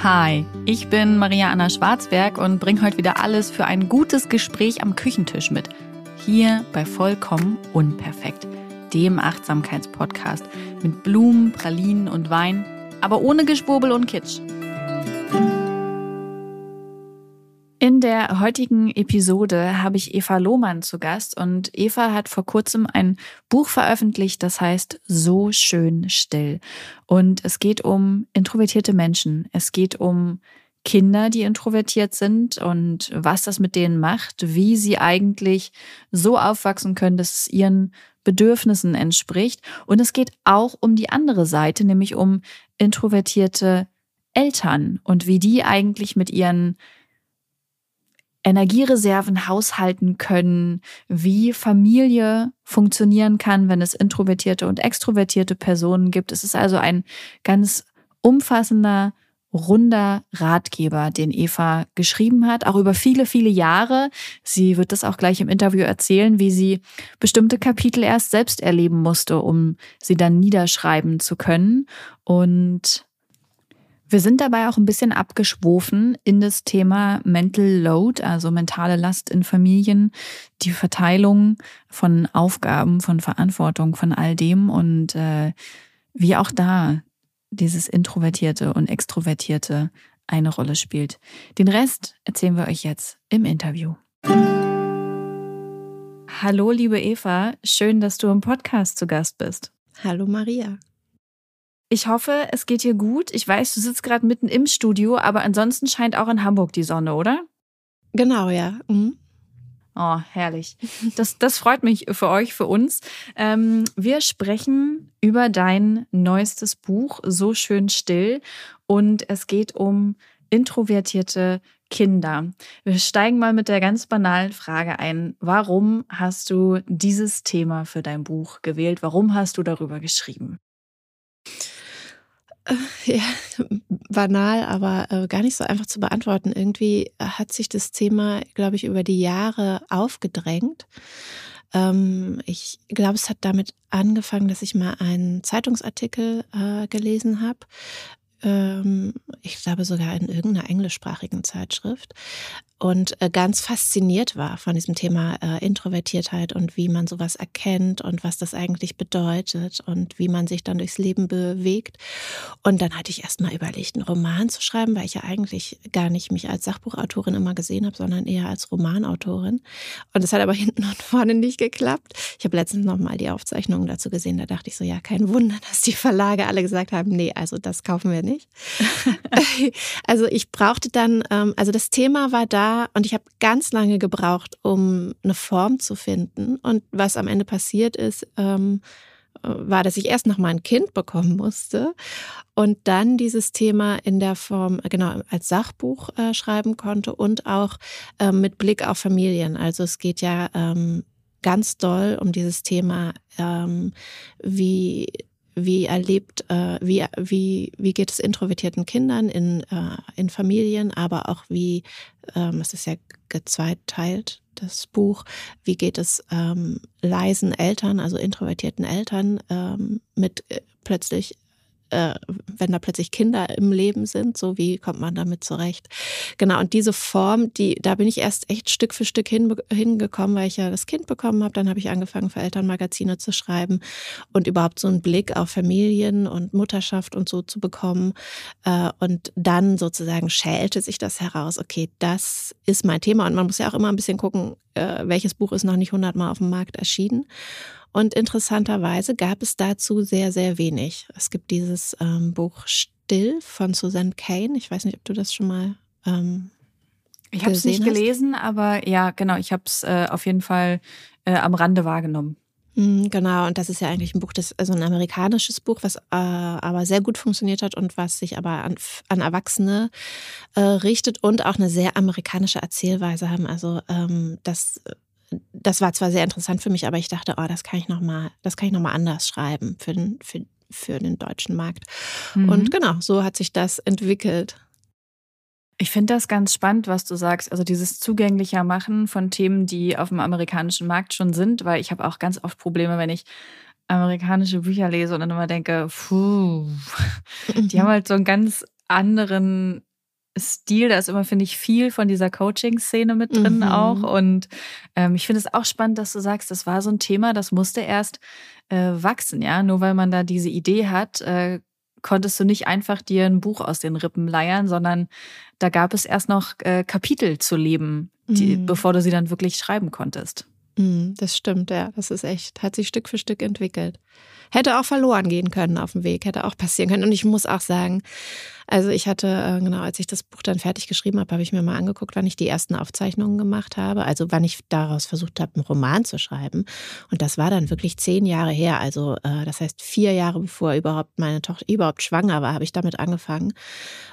Hi, ich bin Maria Anna Schwarzberg und bringe heute wieder alles für ein gutes Gespräch am Küchentisch mit. Hier bei Vollkommen Unperfekt, dem Achtsamkeitspodcast mit Blumen, Pralinen und Wein, aber ohne Geschwurbel und Kitsch. In der heutigen Episode habe ich Eva Lohmann zu Gast und Eva hat vor kurzem ein Buch veröffentlicht, das heißt So schön still. Und es geht um introvertierte Menschen. Es geht um Kinder, die introvertiert sind und was das mit denen macht, wie sie eigentlich so aufwachsen können, dass es ihren Bedürfnissen entspricht. Und es geht auch um die andere Seite, nämlich um introvertierte Eltern und wie die eigentlich mit ihren Energiereserven haushalten können, wie Familie funktionieren kann, wenn es introvertierte und extrovertierte Personen gibt. Es ist also ein ganz umfassender, runder Ratgeber, den Eva geschrieben hat, auch über viele, viele Jahre. Sie wird das auch gleich im Interview erzählen, wie sie bestimmte Kapitel erst selbst erleben musste, um sie dann niederschreiben zu können. Und wir sind dabei auch ein bisschen abgeschwofen in das Thema Mental Load, also mentale Last in Familien, die Verteilung von Aufgaben, von Verantwortung, von all dem und äh, wie auch da dieses Introvertierte und Extrovertierte eine Rolle spielt. Den Rest erzählen wir euch jetzt im Interview. Hallo, liebe Eva, schön, dass du im Podcast zu Gast bist. Hallo, Maria. Ich hoffe, es geht dir gut. Ich weiß, du sitzt gerade mitten im Studio, aber ansonsten scheint auch in Hamburg die Sonne, oder? Genau, ja. Mhm. Oh, herrlich. Das, das freut mich für euch, für uns. Ähm, wir sprechen über dein neuestes Buch, So schön still. Und es geht um introvertierte Kinder. Wir steigen mal mit der ganz banalen Frage ein. Warum hast du dieses Thema für dein Buch gewählt? Warum hast du darüber geschrieben? Ja, banal, aber äh, gar nicht so einfach zu beantworten. Irgendwie hat sich das Thema, glaube ich, über die Jahre aufgedrängt. Ähm, ich glaube, es hat damit angefangen, dass ich mal einen Zeitungsartikel äh, gelesen habe. Ähm, ich glaube sogar in irgendeiner englischsprachigen Zeitschrift, und äh, ganz fasziniert war von diesem Thema äh, Introvertiertheit und wie man sowas erkennt und was das eigentlich bedeutet und wie man sich dann durchs Leben bewegt. Und dann hatte ich erst mal überlegt, einen Roman zu schreiben, weil ich ja eigentlich gar nicht mich als Sachbuchautorin immer gesehen habe, sondern eher als Romanautorin. Und das hat aber hinten und vorne nicht geklappt. Ich habe letztens noch mal die Aufzeichnungen dazu gesehen, da dachte ich so, ja, kein Wunder, dass die Verlage alle gesagt haben, nee, also das kaufen wir nicht. also ich brauchte dann, ähm, also das Thema war da, und ich habe ganz lange gebraucht, um eine Form zu finden. Und was am Ende passiert ist, ähm, war, dass ich erst noch mal ein Kind bekommen musste und dann dieses Thema in der Form, genau, als Sachbuch äh, schreiben konnte und auch äh, mit Blick auf Familien. Also es geht ja ähm, ganz doll um dieses Thema, ähm, wie wie erlebt, äh, wie, wie, wie geht es introvertierten Kindern in, äh, in Familien, aber auch wie, ähm, es ist ja gezweiteilt, das Buch, wie geht es ähm, leisen Eltern, also introvertierten Eltern ähm, mit äh, plötzlich äh, wenn da plötzlich Kinder im Leben sind, so wie kommt man damit zurecht? Genau, und diese Form, die, da bin ich erst echt Stück für Stück hin, hingekommen, weil ich ja das Kind bekommen habe. Dann habe ich angefangen, für Elternmagazine zu schreiben und überhaupt so einen Blick auf Familien und Mutterschaft und so zu bekommen. Äh, und dann sozusagen schälte sich das heraus, okay, das ist mein Thema. Und man muss ja auch immer ein bisschen gucken, äh, welches Buch ist noch nicht hundertmal auf dem Markt erschienen. Und interessanterweise gab es dazu sehr, sehr wenig. Es gibt dieses ähm, Buch Still von Susanne Kane. Ich weiß nicht, ob du das schon mal. Ähm, ich habe es nicht hast. gelesen, aber ja, genau, ich habe es äh, auf jeden Fall äh, am Rande wahrgenommen. Mm, genau, und das ist ja eigentlich ein Buch, das also ein amerikanisches Buch, was äh, aber sehr gut funktioniert hat und was sich aber an, an Erwachsene äh, richtet und auch eine sehr amerikanische Erzählweise haben. Also ähm, das das war zwar sehr interessant für mich, aber ich dachte, oh, das kann ich noch mal, das kann ich noch mal anders schreiben für den, für, für den deutschen Markt. Mhm. Und genau, so hat sich das entwickelt. Ich finde das ganz spannend, was du sagst. Also dieses zugänglicher Machen von Themen, die auf dem amerikanischen Markt schon sind, weil ich habe auch ganz oft Probleme, wenn ich amerikanische Bücher lese und dann immer denke, puh, die haben halt so einen ganz anderen Stil. Da ist immer, finde ich, viel von dieser Coaching-Szene mit drin mhm. auch. Und ähm, ich finde es auch spannend, dass du sagst, das war so ein Thema, das musste erst äh, wachsen, ja. Nur weil man da diese Idee hat, äh, konntest du nicht einfach dir ein Buch aus den Rippen leiern, sondern da gab es erst noch äh, Kapitel zu leben, die, mhm. bevor du sie dann wirklich schreiben konntest. Mhm, das stimmt, ja. Das ist echt, hat sich Stück für Stück entwickelt. Hätte auch verloren gehen können auf dem Weg, hätte auch passieren können. Und ich muss auch sagen, also ich hatte, äh, genau, als ich das Buch dann fertig geschrieben habe, habe ich mir mal angeguckt, wann ich die ersten Aufzeichnungen gemacht habe. Also wann ich daraus versucht habe, einen Roman zu schreiben. Und das war dann wirklich zehn Jahre her. Also äh, das heißt vier Jahre bevor überhaupt meine Tochter überhaupt schwanger war, habe ich damit angefangen.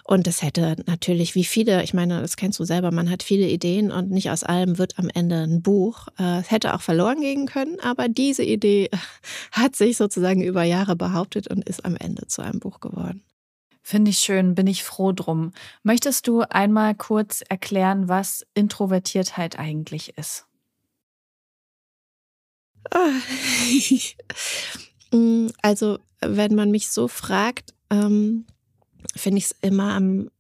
Und das hätte natürlich, wie viele, ich meine, das kennst du selber, man hat viele Ideen und nicht aus allem wird am Ende ein Buch. Äh, es hätte auch verloren gehen können, aber diese Idee hat sich sozusagen über Jahre behauptet und ist am Ende zu einem Buch geworden. Finde ich schön, bin ich froh drum. Möchtest du einmal kurz erklären, was Introvertiertheit eigentlich ist? Ah. Mm, also, wenn man mich so fragt, ähm, finde ich es immer am,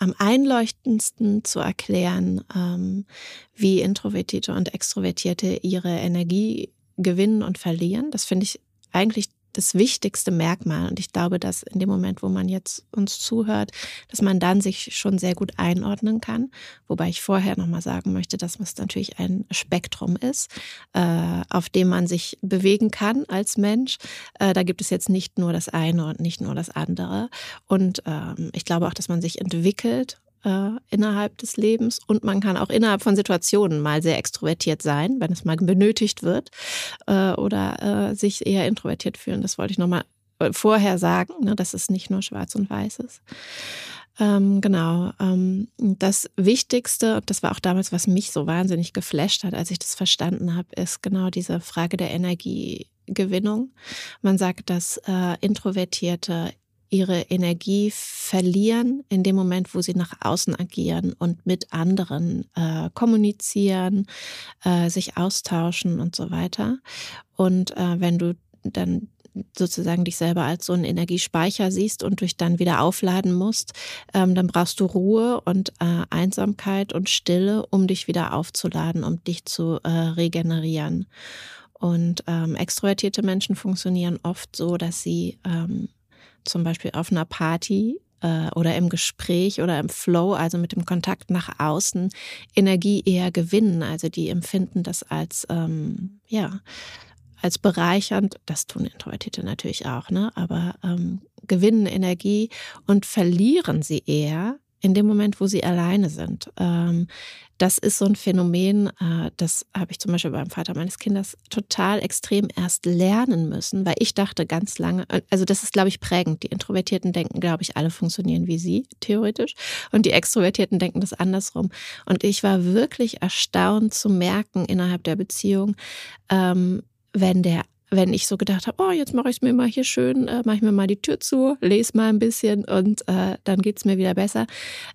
am einleuchtendsten zu erklären, ähm, wie Introvertierte und Extrovertierte ihre Energie gewinnen und verlieren. Das finde ich eigentlich das wichtigste Merkmal. Und ich glaube, dass in dem Moment, wo man jetzt uns zuhört, dass man dann sich schon sehr gut einordnen kann. Wobei ich vorher nochmal sagen möchte, dass es natürlich ein Spektrum ist, äh, auf dem man sich bewegen kann als Mensch. Äh, da gibt es jetzt nicht nur das eine und nicht nur das andere. Und ähm, ich glaube auch, dass man sich entwickelt äh, innerhalb des Lebens und man kann auch innerhalb von Situationen mal sehr extrovertiert sein, wenn es mal benötigt wird äh, oder äh, sich eher introvertiert fühlen. Das wollte ich nochmal äh, vorher sagen, ne, dass es nicht nur schwarz und weiß ist. Ähm, genau. Ähm, das Wichtigste, das war auch damals, was mich so wahnsinnig geflasht hat, als ich das verstanden habe, ist genau diese Frage der Energiegewinnung. Man sagt, dass äh, Introvertierte ihre Energie verlieren in dem Moment, wo sie nach außen agieren und mit anderen äh, kommunizieren, äh, sich austauschen und so weiter. Und äh, wenn du dann sozusagen dich selber als so einen Energiespeicher siehst und dich dann wieder aufladen musst, ähm, dann brauchst du Ruhe und äh, Einsamkeit und Stille, um dich wieder aufzuladen, um dich zu äh, regenerieren. Und ähm, extrovertierte Menschen funktionieren oft so, dass sie ähm, zum Beispiel auf einer Party äh, oder im Gespräch oder im Flow, also mit dem Kontakt nach außen, Energie eher gewinnen. Also die empfinden das als, ähm, ja, als bereichernd. Das tun Introvertierte natürlich auch, ne? aber ähm, gewinnen Energie und verlieren sie eher in dem Moment, wo sie alleine sind. Ähm, das ist so ein Phänomen, äh, das habe ich zum Beispiel beim Vater meines Kindes total extrem erst lernen müssen, weil ich dachte ganz lange, äh, also das ist, glaube ich, prägend. Die Introvertierten denken, glaube ich, alle funktionieren wie sie, theoretisch. Und die Extrovertierten denken das andersrum. Und ich war wirklich erstaunt zu merken innerhalb der Beziehung, ähm, wenn der wenn ich so gedacht habe, oh, jetzt mache ich es mir mal hier schön, äh, mache ich mir mal die Tür zu, lese mal ein bisschen und äh, dann geht es mir wieder besser.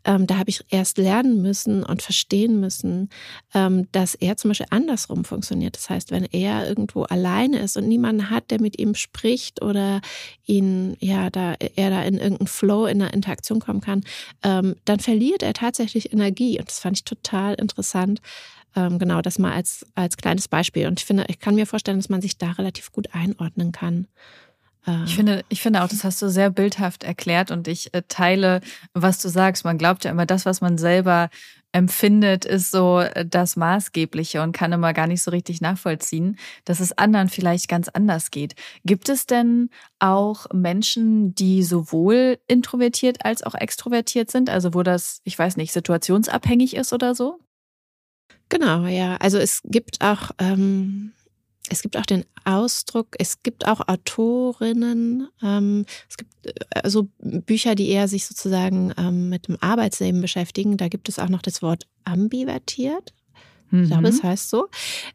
Ähm, da habe ich erst lernen müssen und verstehen müssen, ähm, dass er zum Beispiel andersrum funktioniert. Das heißt, wenn er irgendwo alleine ist und niemanden hat, der mit ihm spricht oder ihn, ja, da er da in irgendeinen Flow, in einer Interaktion kommen kann, ähm, dann verliert er tatsächlich Energie. Und das fand ich total interessant, ähm, genau, das mal als, als kleines Beispiel. Und ich finde, ich kann mir vorstellen, dass man sich da relativ gut einordnen kann. Äh, ich finde, ich finde auch, das hast du sehr bildhaft erklärt und ich äh, teile, was du sagst. Man glaubt ja immer, das, was man selber empfindet, ist so äh, das Maßgebliche und kann immer gar nicht so richtig nachvollziehen, dass es anderen vielleicht ganz anders geht. Gibt es denn auch Menschen, die sowohl introvertiert als auch extrovertiert sind? Also wo das, ich weiß nicht, situationsabhängig ist oder so? Genau, ja. Also es gibt auch, ähm, es gibt auch den Ausdruck, es gibt auch Autorinnen, ähm, es gibt also Bücher, die eher sich sozusagen ähm, mit dem Arbeitsleben beschäftigen. Da gibt es auch noch das Wort ambivertiert. Ich glaube, es mhm. heißt so.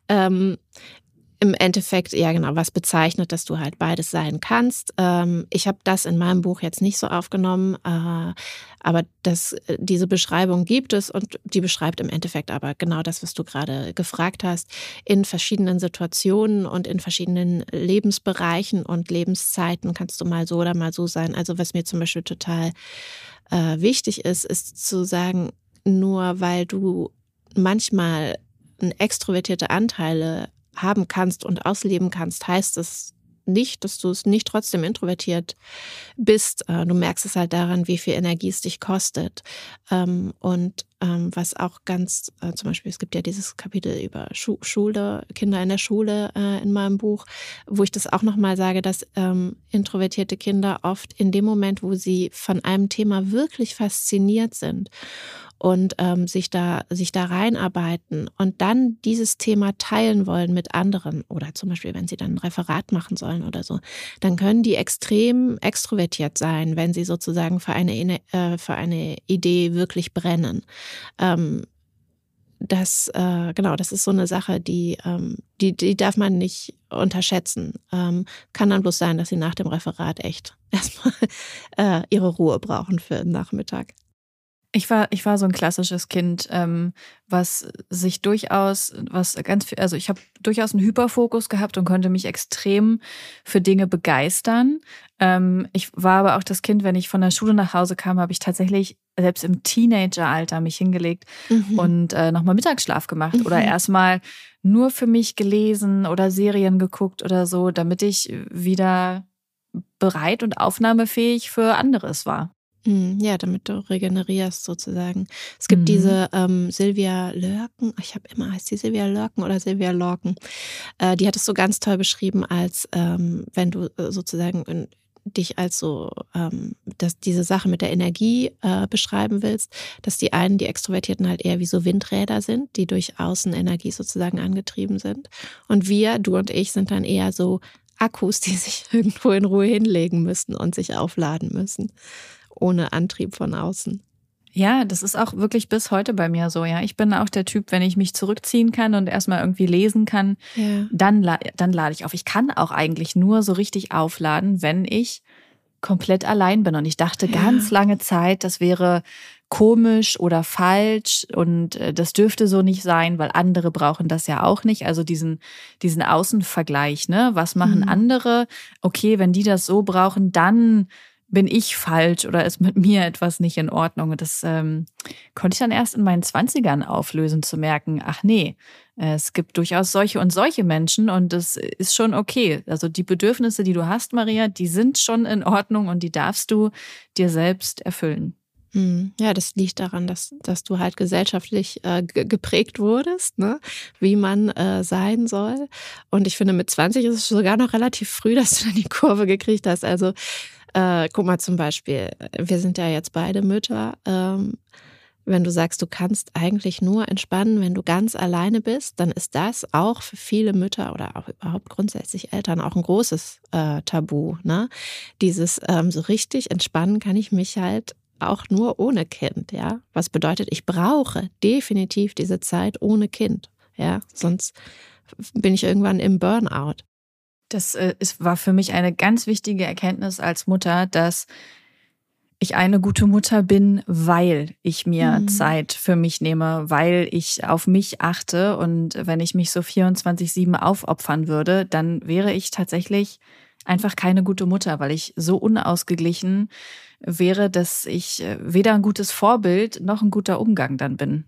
Ähm, im Endeffekt, ja genau, was bezeichnet, dass du halt beides sein kannst. Ähm, ich habe das in meinem Buch jetzt nicht so aufgenommen, äh, aber das, äh, diese Beschreibung gibt es und die beschreibt im Endeffekt aber genau das, was du gerade gefragt hast, in verschiedenen Situationen und in verschiedenen Lebensbereichen und Lebenszeiten kannst du mal so oder mal so sein. Also was mir zum Beispiel total äh, wichtig ist, ist zu sagen, nur weil du manchmal extrovertierte Anteile haben kannst und ausleben kannst, heißt es nicht, dass du es nicht trotzdem introvertiert bist. Äh, du merkst es halt daran, wie viel Energie es dich kostet. Ähm, und ähm, was auch ganz, äh, zum Beispiel, es gibt ja dieses Kapitel über Schule, Kinder in der Schule äh, in meinem Buch, wo ich das auch nochmal sage, dass ähm, introvertierte Kinder oft in dem Moment, wo sie von einem Thema wirklich fasziniert sind und ähm, sich da sich da reinarbeiten und dann dieses Thema teilen wollen mit anderen oder zum Beispiel wenn sie dann ein Referat machen sollen oder so, dann können die extrem extrovertiert sein, wenn sie sozusagen für eine äh, für eine Idee wirklich brennen. Ähm, das äh, genau, das ist so eine Sache, die ähm, die die darf man nicht unterschätzen. Ähm, kann dann bloß sein, dass sie nach dem Referat echt erstmal äh, ihre Ruhe brauchen für den Nachmittag. Ich war, ich war so ein klassisches Kind, ähm, was sich durchaus, was ganz viel, also ich habe durchaus einen Hyperfokus gehabt und konnte mich extrem für Dinge begeistern. Ähm, ich war aber auch das Kind, wenn ich von der Schule nach Hause kam, habe ich tatsächlich selbst im Teenageralter mich hingelegt mhm. und äh, nochmal Mittagsschlaf gemacht mhm. oder erstmal nur für mich gelesen oder Serien geguckt oder so, damit ich wieder bereit und aufnahmefähig für anderes war. Hm, ja, damit du regenerierst sozusagen. Es gibt mhm. diese ähm, Silvia Lörken, ich habe immer, heißt die Silvia Lörken oder Silvia Lorken, äh, die hat es so ganz toll beschrieben, als ähm, wenn du äh, sozusagen in, dich als so ähm, dass diese Sache mit der Energie äh, beschreiben willst, dass die einen, die Extrovertierten halt eher wie so Windräder sind, die durch Außenenergie sozusagen angetrieben sind. Und wir, du und ich, sind dann eher so Akkus, die sich irgendwo in Ruhe hinlegen müssen und sich aufladen müssen ohne Antrieb von außen. Ja, das ist auch wirklich bis heute bei mir so. Ja, ich bin auch der Typ, wenn ich mich zurückziehen kann und erstmal irgendwie lesen kann, ja. dann, dann lade ich auf. Ich kann auch eigentlich nur so richtig aufladen, wenn ich komplett allein bin. Und ich dachte ja. ganz lange Zeit, das wäre komisch oder falsch und äh, das dürfte so nicht sein, weil andere brauchen das ja auch nicht. Also diesen, diesen Außenvergleich, ne? Was machen mhm. andere? Okay, wenn die das so brauchen, dann bin ich falsch oder ist mit mir etwas nicht in Ordnung? Das ähm, konnte ich dann erst in meinen Zwanzigern auflösen, zu merken, ach nee, es gibt durchaus solche und solche Menschen und das ist schon okay. Also die Bedürfnisse, die du hast, Maria, die sind schon in Ordnung und die darfst du dir selbst erfüllen. Hm. Ja, das liegt daran, dass, dass du halt gesellschaftlich äh, geprägt wurdest, ne? wie man äh, sein soll. Und ich finde, mit 20 ist es sogar noch relativ früh, dass du dann die Kurve gekriegt hast. Also äh, guck mal zum Beispiel, wir sind ja jetzt beide Mütter. Ähm, wenn du sagst, du kannst eigentlich nur entspannen, wenn du ganz alleine bist, dann ist das auch für viele Mütter oder auch überhaupt grundsätzlich Eltern auch ein großes äh, Tabu. Ne? Dieses ähm, so richtig entspannen kann ich mich halt auch nur ohne Kind, ja. Was bedeutet, ich brauche definitiv diese Zeit ohne Kind, ja. Sonst bin ich irgendwann im Burnout. Das äh, ist, war für mich eine ganz wichtige Erkenntnis als Mutter, dass ich eine gute Mutter bin, weil ich mir mhm. Zeit für mich nehme, weil ich auf mich achte. Und wenn ich mich so 24-7 aufopfern würde, dann wäre ich tatsächlich einfach keine gute Mutter, weil ich so unausgeglichen wäre, dass ich äh, weder ein gutes Vorbild noch ein guter Umgang dann bin.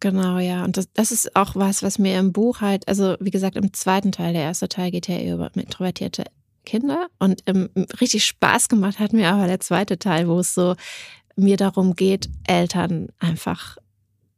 Genau, ja. Und das, das ist auch was, was mir im Buch halt, also wie gesagt, im zweiten Teil, der erste Teil geht ja über introvertierte Kinder und ähm, richtig Spaß gemacht hat mir aber der zweite Teil, wo es so mir darum geht, Eltern einfach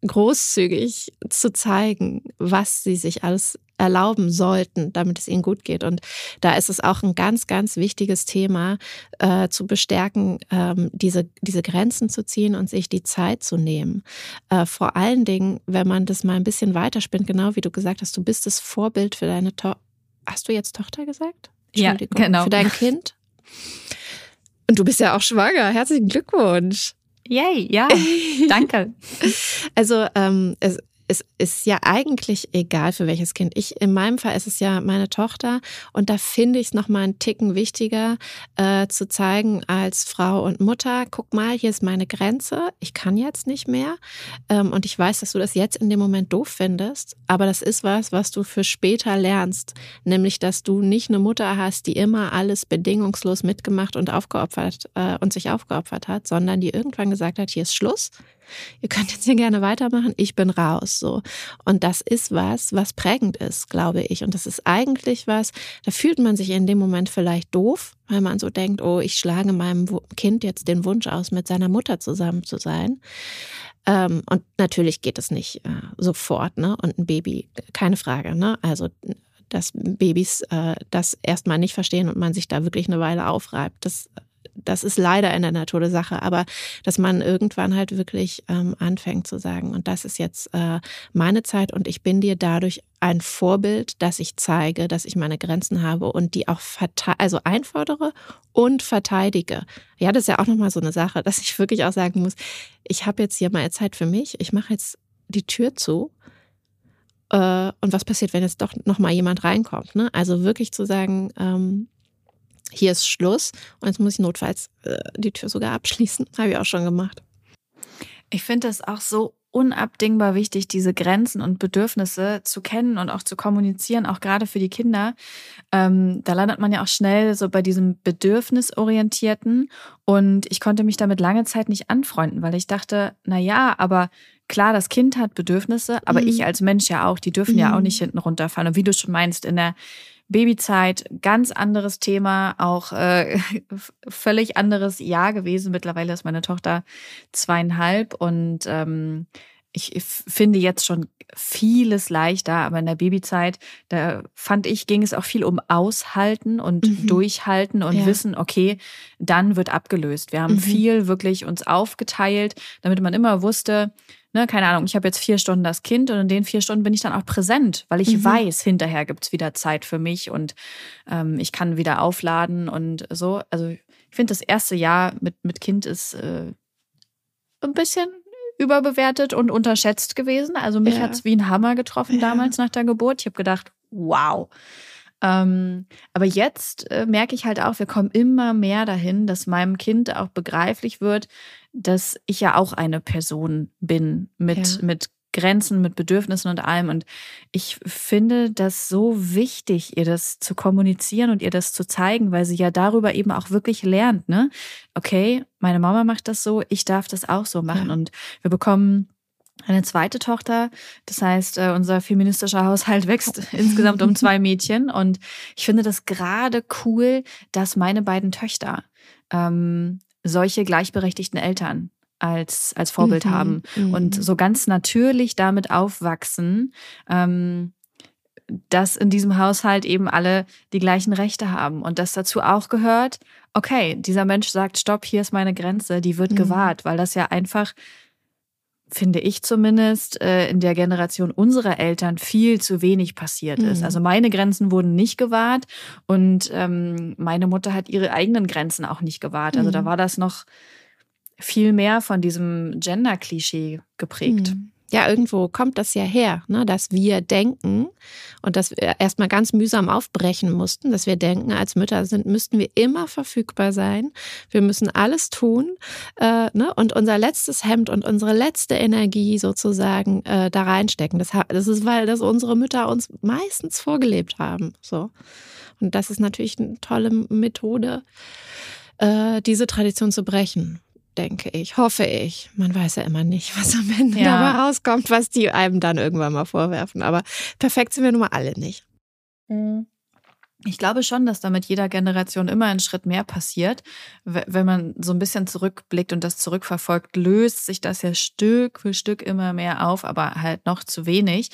großzügig zu zeigen, was sie sich alles erlauben sollten, damit es ihnen gut geht. Und da ist es auch ein ganz, ganz wichtiges Thema, äh, zu bestärken, ähm, diese, diese Grenzen zu ziehen und sich die Zeit zu nehmen. Äh, vor allen Dingen, wenn man das mal ein bisschen weiterspinnt, genau wie du gesagt hast, du bist das Vorbild für deine Tochter. Hast du jetzt Tochter gesagt? Ja, genau. Für dein Kind? Und du bist ja auch schwanger. Herzlichen Glückwunsch. Yay, ja, danke. Also ähm, es, es ist ja eigentlich egal für welches Kind. Ich, in meinem Fall ist es ja meine Tochter und da finde ich es nochmal einen Ticken wichtiger äh, zu zeigen als Frau und Mutter, guck mal, hier ist meine Grenze, ich kann jetzt nicht mehr ähm, und ich weiß, dass du das jetzt in dem Moment doof findest, aber das ist was, was du für später lernst, nämlich, dass du nicht eine Mutter hast, die immer alles bedingungslos mitgemacht und aufgeopfert äh, und sich aufgeopfert hat, sondern die irgendwann gesagt hat, hier ist Schluss. Ihr könnt jetzt hier gerne weitermachen, ich bin raus, so. Und das ist was, was prägend ist, glaube ich. Und das ist eigentlich was, da fühlt man sich in dem Moment vielleicht doof, weil man so denkt, oh, ich schlage meinem Kind jetzt den Wunsch aus, mit seiner Mutter zusammen zu sein. Ähm, und natürlich geht es nicht äh, sofort, ne? Und ein Baby, keine Frage, ne? Also dass Babys äh, das erstmal nicht verstehen und man sich da wirklich eine Weile aufreibt. Das, das ist leider in der Natur der Sache, aber dass man irgendwann halt wirklich ähm, anfängt zu sagen, und das ist jetzt äh, meine Zeit und ich bin dir dadurch ein Vorbild, dass ich zeige, dass ich meine Grenzen habe und die auch also einfordere und verteidige. Ja, das ist ja auch nochmal so eine Sache, dass ich wirklich auch sagen muss, ich habe jetzt hier mal Zeit für mich, ich mache jetzt die Tür zu äh, und was passiert, wenn jetzt doch nochmal jemand reinkommt. Ne? Also wirklich zu sagen, ähm, hier ist Schluss und jetzt muss ich notfalls äh, die Tür sogar abschließen. Habe ich auch schon gemacht. Ich finde das auch so unabdingbar wichtig, diese Grenzen und Bedürfnisse zu kennen und auch zu kommunizieren, auch gerade für die Kinder. Ähm, da landet man ja auch schnell so bei diesem Bedürfnisorientierten. Und ich konnte mich damit lange Zeit nicht anfreunden, weil ich dachte, na ja, aber klar, das Kind hat Bedürfnisse, aber mhm. ich als Mensch ja auch, die dürfen mhm. ja auch mhm. nicht hinten runterfallen. Und wie du schon meinst, in der Babyzeit, ganz anderes Thema, auch äh, völlig anderes Jahr gewesen. Mittlerweile ist meine Tochter zweieinhalb und ähm, ich finde jetzt schon vieles leichter, aber in der Babyzeit, da fand ich, ging es auch viel um Aushalten und mhm. Durchhalten und ja. wissen, okay, dann wird abgelöst. Wir haben mhm. viel wirklich uns aufgeteilt, damit man immer wusste, ne, keine Ahnung, ich habe jetzt vier Stunden das Kind und in den vier Stunden bin ich dann auch präsent, weil ich mhm. weiß, hinterher gibt's wieder Zeit für mich und ähm, ich kann wieder aufladen und so. Also ich finde, das erste Jahr mit, mit Kind ist äh, ein bisschen überbewertet und unterschätzt gewesen. Also mich ja. hat's wie ein Hammer getroffen ja. damals nach der Geburt. Ich habe gedacht, wow. Ähm, aber jetzt äh, merke ich halt auch, wir kommen immer mehr dahin, dass meinem Kind auch begreiflich wird, dass ich ja auch eine Person bin mit, ja. mit Grenzen, mit Bedürfnissen und allem. Und ich finde das so wichtig, ihr das zu kommunizieren und ihr das zu zeigen, weil sie ja darüber eben auch wirklich lernt, ne? Okay, meine Mama macht das so, ich darf das auch so machen. Ja. Und wir bekommen eine zweite Tochter. Das heißt, äh, unser feministischer Haushalt wächst insgesamt um zwei Mädchen. Und ich finde das gerade cool, dass meine beiden Töchter ähm, solche gleichberechtigten Eltern als, als Vorbild mhm, haben mhm. und so ganz natürlich damit aufwachsen, ähm, dass in diesem Haushalt eben alle die gleichen Rechte haben und dass dazu auch gehört, okay, dieser Mensch sagt, stopp, hier ist meine Grenze, die wird mhm. gewahrt, weil das ja einfach, finde ich zumindest, äh, in der Generation unserer Eltern viel zu wenig passiert ist. Mhm. Also meine Grenzen wurden nicht gewahrt und ähm, meine Mutter hat ihre eigenen Grenzen auch nicht gewahrt. Also da mhm. war das noch viel mehr von diesem Gender-Klischee geprägt. Mhm. Ja, irgendwo kommt das ja her, ne, dass wir denken und dass wir erstmal ganz mühsam aufbrechen mussten, dass wir denken, als Mütter sind, müssten wir immer verfügbar sein. Wir müssen alles tun äh, ne, und unser letztes Hemd und unsere letzte Energie sozusagen äh, da reinstecken. Das, das ist, weil das unsere Mütter uns meistens vorgelebt haben. So. Und das ist natürlich eine tolle Methode, äh, diese Tradition zu brechen denke ich, hoffe ich. Man weiß ja immer nicht, was am Ende ja. dabei rauskommt, was die einem dann irgendwann mal vorwerfen. Aber perfekt sind wir nun mal alle nicht. Mhm. Ich glaube schon, dass da mit jeder Generation immer ein Schritt mehr passiert. Wenn man so ein bisschen zurückblickt und das zurückverfolgt, löst sich das ja Stück für Stück immer mehr auf, aber halt noch zu wenig.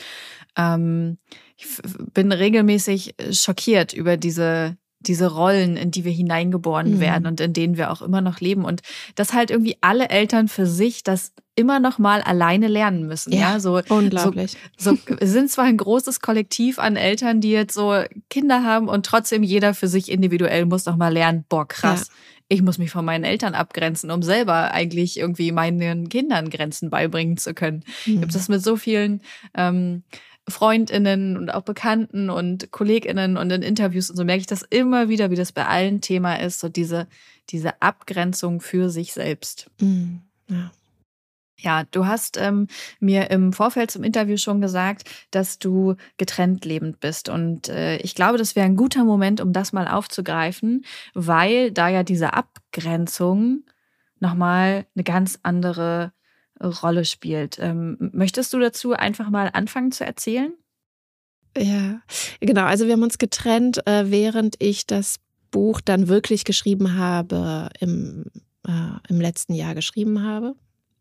Ähm, ich bin regelmäßig schockiert über diese diese Rollen, in die wir hineingeboren mhm. werden und in denen wir auch immer noch leben. Und dass halt irgendwie alle Eltern für sich das immer noch mal alleine lernen müssen. Ja, ja? So, unglaublich. So, so sind zwar ein großes Kollektiv an Eltern, die jetzt so Kinder haben und trotzdem jeder für sich individuell muss noch mal lernen, boah, krass. Ja. ich muss mich von meinen Eltern abgrenzen, um selber eigentlich irgendwie meinen Kindern Grenzen beibringen zu können. Mhm. Ich habe das mit so vielen ähm, Freundinnen und auch Bekannten und Kolleginnen und in Interviews und so merke ich das immer wieder, wie das bei allen Thema ist, so diese, diese Abgrenzung für sich selbst. Mhm. Ja. Ja, du hast ähm, mir im Vorfeld zum Interview schon gesagt, dass du getrennt lebend bist. Und äh, ich glaube, das wäre ein guter Moment, um das mal aufzugreifen, weil da ja diese Abgrenzung nochmal eine ganz andere Rolle spielt. Ähm, möchtest du dazu einfach mal anfangen zu erzählen? Ja, genau. Also wir haben uns getrennt, äh, während ich das Buch dann wirklich geschrieben habe, im, äh, im letzten Jahr geschrieben habe.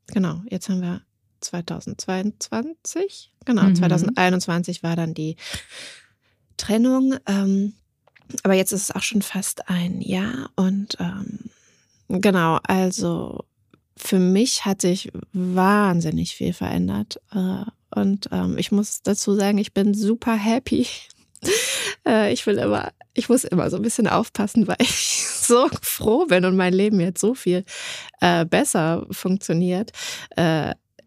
Genau, jetzt haben wir 2022. Genau, mhm. 2021 war dann die Trennung. Ähm, aber jetzt ist es auch schon fast ein Jahr und ähm, genau, also für mich hat sich wahnsinnig viel verändert. Äh, und ähm, ich muss dazu sagen, ich bin super happy. Äh, ich will immer, ich muss immer so ein bisschen aufpassen, weil ich so froh bin und mein Leben jetzt so viel äh, besser funktioniert.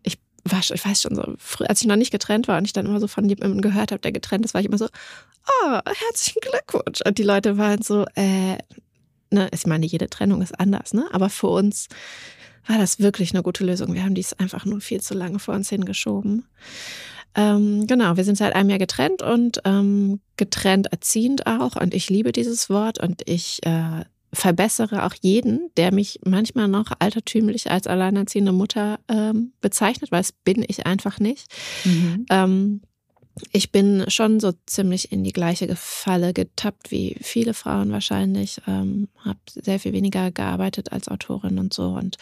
ich war, ich weiß schon so, als ich noch nicht getrennt war und ich dann immer so von jemandem gehört habe, der getrennt ist, war ich immer so, oh, herzlichen Glückwunsch. Und die Leute waren so, äh, ne, ich meine, jede Trennung ist anders, ne? Aber für uns war das wirklich eine gute Lösung. Wir haben dies einfach nur viel zu lange vor uns hingeschoben. Ähm, genau, wir sind seit einem Jahr getrennt und ähm, getrennt erziehend auch. Und ich liebe dieses Wort und ich äh, verbessere auch jeden, der mich manchmal noch altertümlich als alleinerziehende Mutter ähm, bezeichnet, weil es bin ich einfach nicht. Mhm. Ähm, ich bin schon so ziemlich in die gleiche Falle getappt wie viele Frauen wahrscheinlich. Ähm, habe sehr viel weniger gearbeitet als Autorin und so und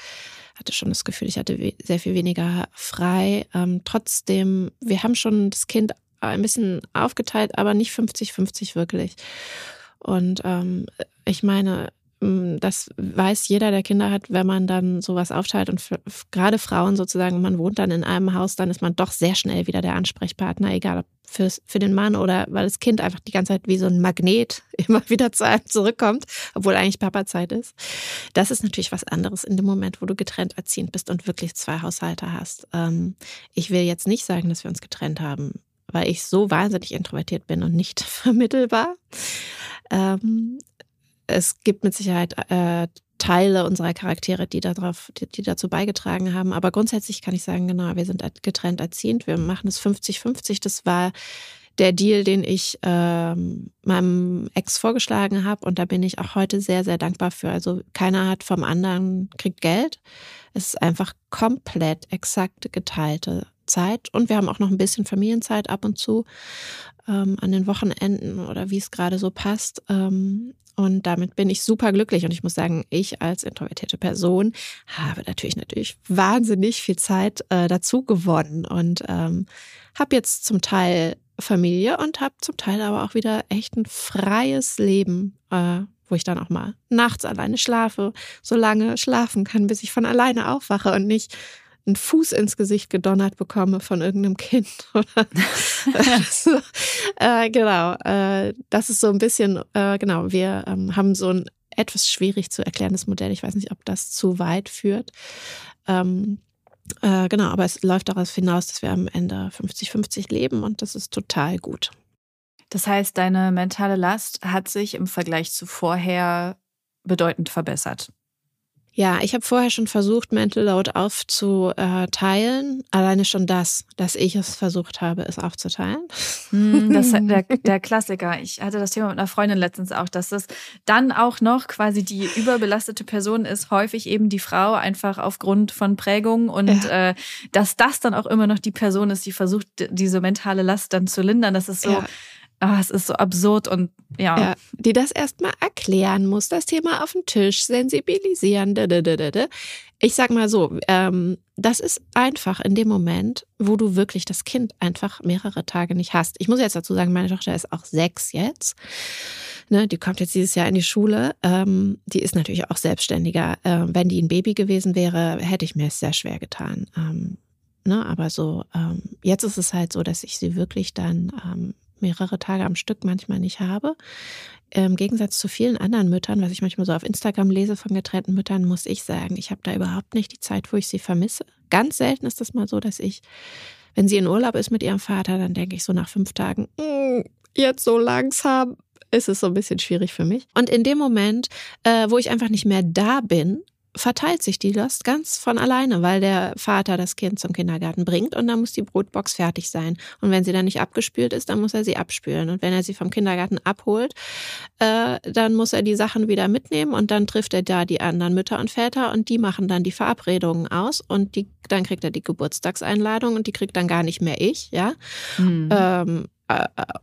hatte schon das Gefühl, ich hatte sehr viel weniger frei. Ähm, trotzdem, wir haben schon das Kind ein bisschen aufgeteilt, aber nicht 50-50 wirklich. Und ähm, ich meine, das weiß jeder, der Kinder hat, wenn man dann sowas aufteilt und für, gerade Frauen sozusagen, man wohnt dann in einem Haus, dann ist man doch sehr schnell wieder der Ansprechpartner, egal ob fürs, für den Mann oder weil das Kind einfach die ganze Zeit wie so ein Magnet immer wieder zu einem zurückkommt, obwohl eigentlich Papazeit ist. Das ist natürlich was anderes in dem Moment, wo du getrennt erziehend bist und wirklich zwei Haushalte hast. Ähm, ich will jetzt nicht sagen, dass wir uns getrennt haben, weil ich so wahnsinnig introvertiert bin und nicht vermittelbar. Ähm, es gibt mit Sicherheit äh, Teile unserer Charaktere, die darauf, die, die, dazu beigetragen haben. Aber grundsätzlich kann ich sagen, genau, wir sind getrennt erziehend. Wir machen es 50-50. Das war der Deal, den ich ähm, meinem Ex vorgeschlagen habe. Und da bin ich auch heute sehr, sehr dankbar für. Also keiner hat vom anderen kriegt Geld. Es ist einfach komplett exakt geteilte Zeit. Und wir haben auch noch ein bisschen Familienzeit ab und zu ähm, an den Wochenenden oder wie es gerade so passt. Ähm, und damit bin ich super glücklich. Und ich muss sagen, ich als introvertierte Person habe natürlich natürlich wahnsinnig viel Zeit äh, dazu gewonnen und ähm, habe jetzt zum Teil Familie und habe zum Teil aber auch wieder echt ein freies Leben, äh, wo ich dann auch mal nachts alleine schlafe, so lange schlafen kann, bis ich von alleine aufwache und nicht einen Fuß ins Gesicht gedonnert bekomme von irgendeinem Kind. Oder so. äh, genau, äh, das ist so ein bisschen, äh, genau, wir ähm, haben so ein etwas schwierig zu erklärendes Modell. Ich weiß nicht, ob das zu weit führt. Ähm, äh, genau, aber es läuft darauf hinaus, dass wir am Ende 50-50 leben und das ist total gut. Das heißt, deine mentale Last hat sich im Vergleich zu vorher bedeutend verbessert. Ja, ich habe vorher schon versucht, Mental Load aufzuteilen. Alleine schon das, dass ich es versucht habe, es aufzuteilen. Hm, das ist der, der Klassiker. Ich hatte das Thema mit einer Freundin letztens auch, dass das dann auch noch quasi die überbelastete Person ist, häufig eben die Frau, einfach aufgrund von Prägung und ja. äh, dass das dann auch immer noch die Person ist, die versucht, diese mentale Last dann zu lindern. Das ist so. Ja ah, es ist so absurd und ja. ja die das erstmal erklären muss, das Thema auf den Tisch sensibilisieren. Ich sag mal so, ähm, das ist einfach in dem Moment, wo du wirklich das Kind einfach mehrere Tage nicht hast. Ich muss jetzt dazu sagen, meine Tochter ist auch sechs jetzt. Ne, die kommt jetzt dieses Jahr in die Schule. Ähm, die ist natürlich auch selbstständiger. Ähm, wenn die ein Baby gewesen wäre, hätte ich mir es sehr schwer getan. Ähm, ne, aber so, ähm, jetzt ist es halt so, dass ich sie wirklich dann ähm, mehrere Tage am Stück manchmal nicht habe. Im Gegensatz zu vielen anderen Müttern, was ich manchmal so auf Instagram lese von getrennten Müttern, muss ich sagen, ich habe da überhaupt nicht die Zeit, wo ich sie vermisse. Ganz selten ist das mal so, dass ich, wenn sie in Urlaub ist mit ihrem Vater, dann denke ich so nach fünf Tagen, mm, jetzt so langsam ist es so ein bisschen schwierig für mich. Und in dem Moment, äh, wo ich einfach nicht mehr da bin, verteilt sich die Last ganz von alleine, weil der Vater das Kind zum Kindergarten bringt und dann muss die Brotbox fertig sein. Und wenn sie dann nicht abgespült ist, dann muss er sie abspülen. Und wenn er sie vom Kindergarten abholt, äh, dann muss er die Sachen wieder mitnehmen und dann trifft er da die anderen Mütter und Väter und die machen dann die Verabredungen aus und die, dann kriegt er die Geburtstagseinladung und die kriegt dann gar nicht mehr ich, ja. Mhm. Ähm, äh,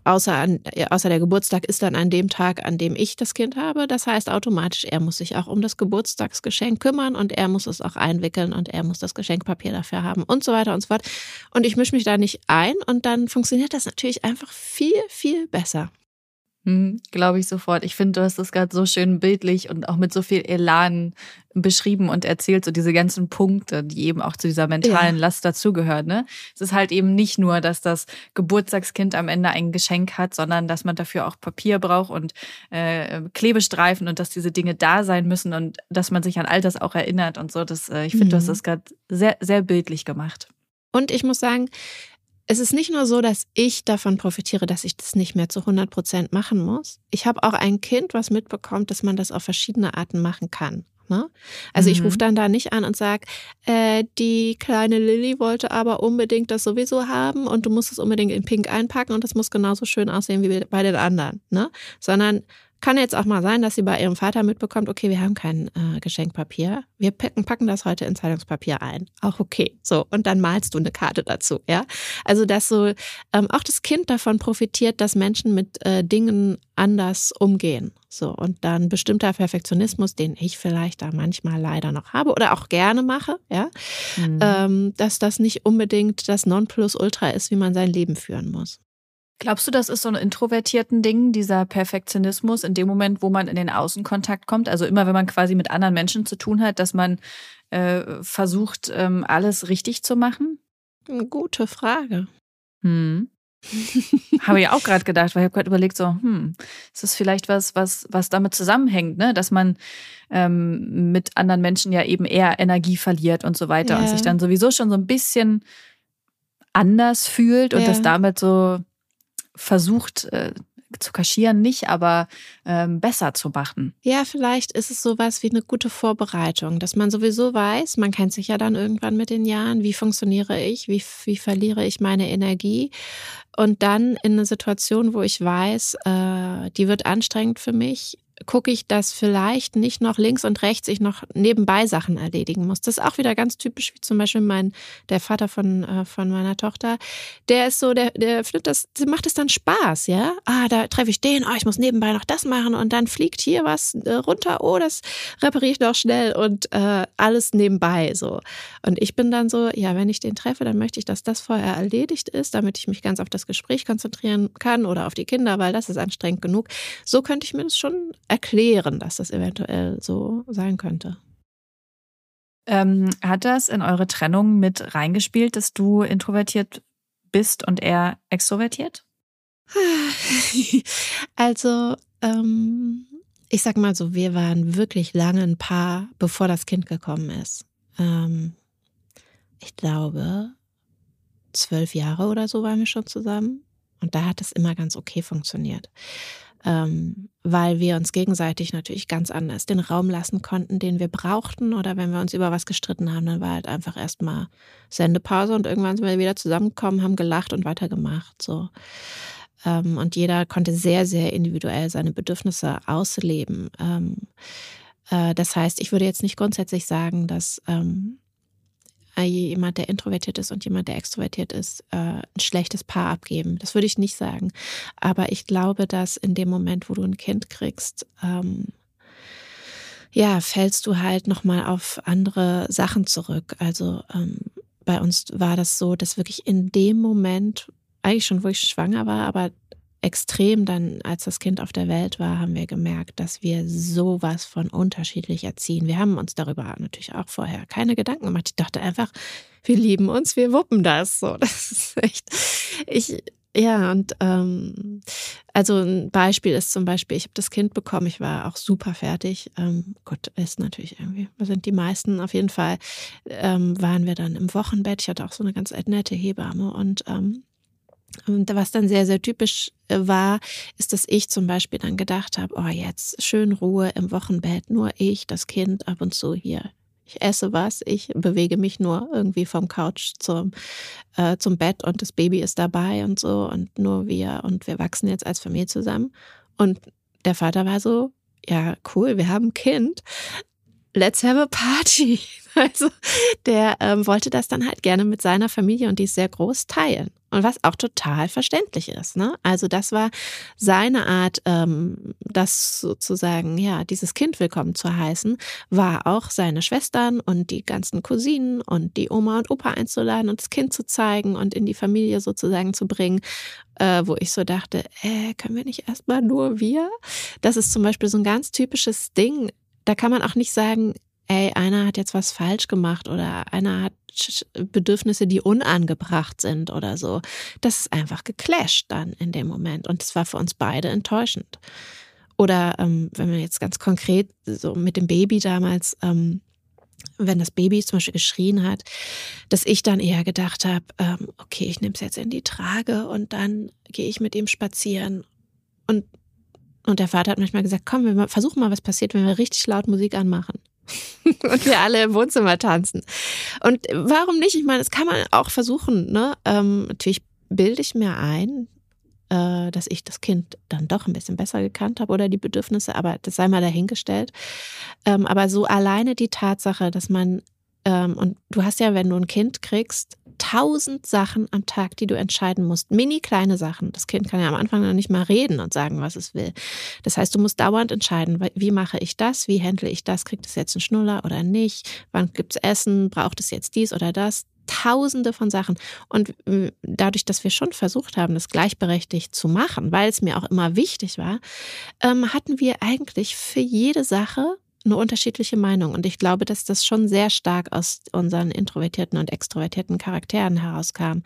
außer, an, außer der Geburtstag ist dann an dem Tag, an dem ich das Kind habe. Das heißt automatisch, er muss sich auch um das Geburtstagsgeschenk kümmern und er muss es auch einwickeln und er muss das Geschenkpapier dafür haben und so weiter und so fort. Und ich mische mich da nicht ein und dann funktioniert das natürlich einfach viel, viel besser. Hm, Glaube ich sofort. Ich finde, du hast das gerade so schön bildlich und auch mit so viel Elan beschrieben und erzählt, so diese ganzen Punkte, die eben auch zu dieser mentalen ja. Last dazugehören. Ne? Es ist halt eben nicht nur, dass das Geburtstagskind am Ende ein Geschenk hat, sondern dass man dafür auch Papier braucht und äh, Klebestreifen und dass diese Dinge da sein müssen und dass man sich an all das auch erinnert und so. Das, äh, ich finde, mhm. du hast mhm. das gerade sehr, sehr bildlich gemacht. Und ich muss sagen, es ist nicht nur so, dass ich davon profitiere, dass ich das nicht mehr zu 100 Prozent machen muss. Ich habe auch ein Kind, was mitbekommt, dass man das auf verschiedene Arten machen kann. Ne? Also mhm. ich rufe dann da nicht an und sage, äh, die kleine Lilly wollte aber unbedingt das sowieso haben und du musst es unbedingt in Pink einpacken und das muss genauso schön aussehen wie bei den anderen. Ne? Sondern kann jetzt auch mal sein, dass sie bei ihrem Vater mitbekommt, okay, wir haben kein äh, Geschenkpapier. Wir packen, packen das heute in Zeitungspapier ein. Auch okay. So, und dann malst du eine Karte dazu, ja. Also, dass so ähm, auch das Kind davon profitiert, dass Menschen mit äh, Dingen anders umgehen. So, und dann bestimmter Perfektionismus, den ich vielleicht da manchmal leider noch habe oder auch gerne mache, ja, mhm. ähm, dass das nicht unbedingt das Nonplusultra ist, wie man sein Leben führen muss. Glaubst du, das ist so ein introvertierten Ding, dieser Perfektionismus in dem Moment, wo man in den Außenkontakt kommt? Also immer, wenn man quasi mit anderen Menschen zu tun hat, dass man äh, versucht, ähm, alles richtig zu machen? Gute Frage. Hm. habe ich auch gerade gedacht, weil ich habe gerade überlegt, so, hm, ist das vielleicht was, was, was damit zusammenhängt, ne? Dass man ähm, mit anderen Menschen ja eben eher Energie verliert und so weiter ja. und sich dann sowieso schon so ein bisschen anders fühlt und ja. das damit so versucht äh, zu kaschieren, nicht, aber ähm, besser zu machen. Ja, vielleicht ist es sowas wie eine gute Vorbereitung, dass man sowieso weiß, man kennt sich ja dann irgendwann mit den Jahren, wie funktioniere ich, wie, wie verliere ich meine Energie. Und dann in eine Situation, wo ich weiß, äh, die wird anstrengend für mich, gucke ich, dass vielleicht nicht noch links und rechts ich noch nebenbei Sachen erledigen muss. Das ist auch wieder ganz typisch, wie zum Beispiel mein, der Vater von, äh, von meiner Tochter. Der ist so, der, der findet das, macht es dann Spaß, ja. Ah, da treffe ich den, oh, ich muss nebenbei noch das machen und dann fliegt hier was äh, runter, oh, das repariere ich noch schnell und äh, alles nebenbei so. Und ich bin dann so, ja, wenn ich den treffe, dann möchte ich, dass das vorher erledigt ist, damit ich mich ganz auf das Gespräch konzentrieren kann oder auf die Kinder, weil das ist anstrengend genug. So könnte ich mir das schon erklären, dass das eventuell so sein könnte. Ähm, hat das in eure Trennung mit reingespielt, dass du introvertiert bist und er extrovertiert? Also, ähm, ich sag mal so, wir waren wirklich lange ein Paar, bevor das Kind gekommen ist. Ähm, ich glaube, zwölf Jahre oder so waren wir schon zusammen. Und da hat es immer ganz okay funktioniert ähm, weil wir uns gegenseitig natürlich ganz anders den Raum lassen konnten, den wir brauchten. Oder wenn wir uns über was gestritten haben, dann war halt einfach erstmal Sendepause und irgendwann sind wir wieder zusammengekommen, haben gelacht und weitergemacht. So. Ähm, und jeder konnte sehr, sehr individuell seine Bedürfnisse ausleben. Ähm, äh, das heißt, ich würde jetzt nicht grundsätzlich sagen, dass ähm, äh, jemand, der introvertiert ist und jemand, der extrovertiert ist, äh, ein schlechtes Paar abgeben. Das würde ich nicht sagen. Aber ich glaube, dass in dem Moment, wo du ein Kind kriegst, ähm, ja, fällst du halt nochmal auf andere Sachen zurück. Also ähm, bei uns war das so, dass wirklich in dem Moment, eigentlich schon, wo ich schwanger war, aber extrem dann, als das Kind auf der Welt war, haben wir gemerkt, dass wir sowas von unterschiedlich erziehen. Wir haben uns darüber natürlich auch vorher keine Gedanken gemacht. Ich dachte einfach, wir lieben uns, wir wuppen das. So, das ist echt. Ich Ja, und ähm, also ein Beispiel ist zum Beispiel, ich habe das Kind bekommen, ich war auch super fertig. Ähm, gut, ist natürlich irgendwie, sind die meisten. Auf jeden Fall ähm, waren wir dann im Wochenbett. Ich hatte auch so eine ganz nette Hebamme und ähm, und was dann sehr, sehr typisch äh, war, ist, dass ich zum Beispiel dann gedacht habe, oh, jetzt schön Ruhe im Wochenbett, nur ich, das Kind ab und zu hier ich esse was, ich bewege mich nur irgendwie vom Couch zum, äh, zum Bett und das Baby ist dabei und so und nur wir und wir wachsen jetzt als Familie zusammen. Und der Vater war so, ja, cool, wir haben ein Kind. Let's have a party. Also der ähm, wollte das dann halt gerne mit seiner Familie und die ist sehr groß teilen. Und was auch total verständlich ist. Ne? Also das war seine Art, ähm, das sozusagen, ja, dieses Kind willkommen zu heißen, war auch seine Schwestern und die ganzen Cousinen und die Oma und Opa einzuladen und das Kind zu zeigen und in die Familie sozusagen zu bringen, äh, wo ich so dachte, äh, können wir nicht erstmal nur wir? Das ist zum Beispiel so ein ganz typisches Ding. Da kann man auch nicht sagen, ey, einer hat jetzt was falsch gemacht oder einer hat Bedürfnisse, die unangebracht sind oder so. Das ist einfach geclasht dann in dem Moment. Und das war für uns beide enttäuschend. Oder ähm, wenn man jetzt ganz konkret so mit dem Baby damals, ähm, wenn das Baby zum Beispiel geschrien hat, dass ich dann eher gedacht habe, ähm, okay, ich nehme es jetzt in die Trage und dann gehe ich mit ihm spazieren. Und, und der Vater hat manchmal gesagt, komm, wir versuchen mal, was passiert, wenn wir richtig laut Musik anmachen. und wir alle im Wohnzimmer tanzen. Und warum nicht? Ich meine, das kann man auch versuchen. Ne? Ähm, natürlich bilde ich mir ein, äh, dass ich das Kind dann doch ein bisschen besser gekannt habe oder die Bedürfnisse, aber das sei mal dahingestellt. Ähm, aber so alleine die Tatsache, dass man, ähm, und du hast ja, wenn du ein Kind kriegst, tausend Sachen am Tag, die du entscheiden musst. Mini kleine Sachen. Das Kind kann ja am Anfang noch nicht mal reden und sagen, was es will. Das heißt, du musst dauernd entscheiden, wie mache ich das, wie handle ich das, kriegt es jetzt einen Schnuller oder nicht, wann gibt es Essen, braucht es jetzt dies oder das. Tausende von Sachen. Und dadurch, dass wir schon versucht haben, das gleichberechtigt zu machen, weil es mir auch immer wichtig war, ähm, hatten wir eigentlich für jede Sache eine unterschiedliche Meinung. Und ich glaube, dass das schon sehr stark aus unseren introvertierten und extrovertierten Charakteren herauskam.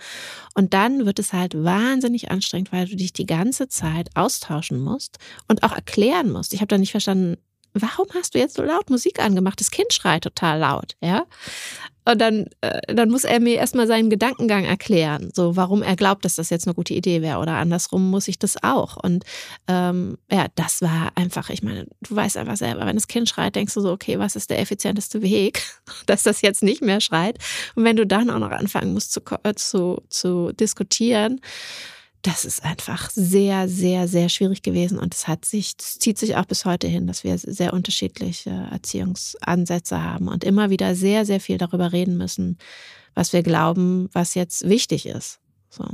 Und dann wird es halt wahnsinnig anstrengend, weil du dich die ganze Zeit austauschen musst und auch erklären musst. Ich habe da nicht verstanden, warum hast du jetzt so laut Musik angemacht? Das Kind schreit total laut, ja. Und dann, äh, dann muss er mir erstmal seinen Gedankengang erklären, so warum er glaubt, dass das jetzt eine gute Idee wäre. Oder andersrum muss ich das auch. Und ähm, ja, das war einfach, ich meine, du weißt einfach selber, wenn das Kind schreit, denkst du so, okay, was ist der effizienteste Weg, dass das jetzt nicht mehr schreit. Und wenn du dann auch noch anfangen musst zu, äh, zu, zu diskutieren, das ist einfach sehr, sehr, sehr schwierig gewesen und es hat sich, es zieht sich auch bis heute hin, dass wir sehr unterschiedliche Erziehungsansätze haben und immer wieder sehr, sehr viel darüber reden müssen, was wir glauben, was jetzt wichtig ist. So.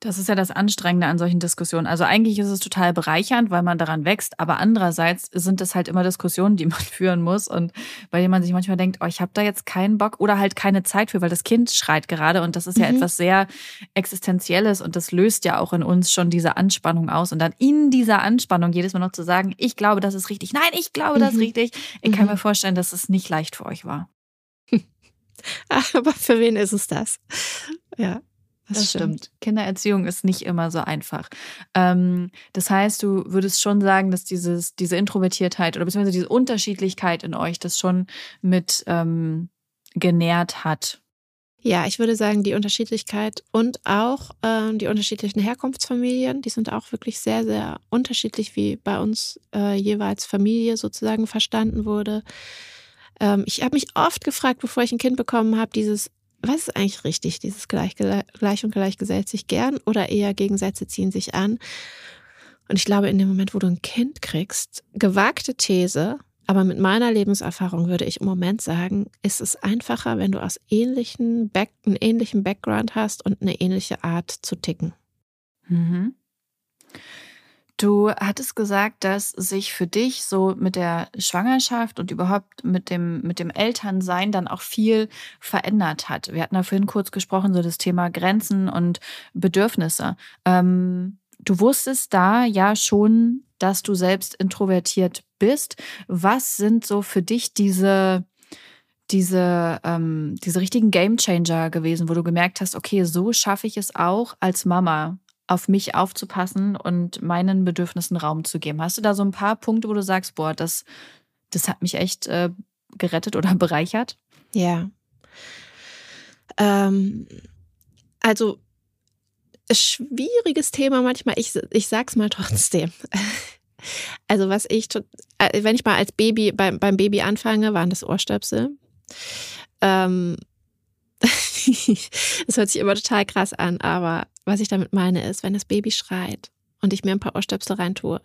Das ist ja das Anstrengende an solchen Diskussionen. Also eigentlich ist es total bereichernd, weil man daran wächst, aber andererseits sind es halt immer Diskussionen, die man führen muss und bei denen man sich manchmal denkt, oh, ich habe da jetzt keinen Bock oder halt keine Zeit für, weil das Kind schreit gerade und das ist ja mhm. etwas sehr Existenzielles und das löst ja auch in uns schon diese Anspannung aus und dann in dieser Anspannung jedes Mal noch zu sagen, ich glaube, das ist richtig, nein, ich glaube, das ist mhm. richtig. Ich kann mhm. mir vorstellen, dass es nicht leicht für euch war. aber für wen ist es das? Ja. Das, das stimmt. stimmt. Kindererziehung ist nicht immer so einfach. Ähm, das heißt, du würdest schon sagen, dass dieses, diese Introvertiertheit oder beziehungsweise diese Unterschiedlichkeit in euch das schon mit ähm, genährt hat. Ja, ich würde sagen, die Unterschiedlichkeit und auch ähm, die unterschiedlichen Herkunftsfamilien, die sind auch wirklich sehr, sehr unterschiedlich, wie bei uns äh, jeweils Familie sozusagen verstanden wurde. Ähm, ich habe mich oft gefragt, bevor ich ein Kind bekommen habe, dieses was ist eigentlich richtig, dieses gleich, gleich und gleich gesellt sich gern oder eher Gegensätze ziehen sich an? Und ich glaube, in dem Moment, wo du ein Kind kriegst, gewagte These, aber mit meiner Lebenserfahrung würde ich im Moment sagen, ist es einfacher, wenn du aus ähnlichen Back, einen ähnlichen Background hast und eine ähnliche Art zu ticken. Mhm. Du hattest gesagt, dass sich für dich so mit der Schwangerschaft und überhaupt mit dem, mit dem Elternsein dann auch viel verändert hat. Wir hatten da vorhin kurz gesprochen, so das Thema Grenzen und Bedürfnisse. Ähm, du wusstest da ja schon, dass du selbst introvertiert bist. Was sind so für dich diese, diese, ähm, diese richtigen Gamechanger gewesen, wo du gemerkt hast, okay, so schaffe ich es auch als Mama auf mich aufzupassen und meinen Bedürfnissen Raum zu geben. Hast du da so ein paar Punkte, wo du sagst, boah, das, das hat mich echt äh, gerettet oder bereichert? Ja. Ähm, also schwieriges Thema manchmal. Ich, ich sag's mal trotzdem. Also was ich, äh, wenn ich mal als Baby beim, beim Baby anfange, waren das Ohrstöpsel. Ähm, das hört sich immer total krass an, aber was ich damit meine ist, wenn das Baby schreit und ich mir ein paar Ohrstöpsel reintue,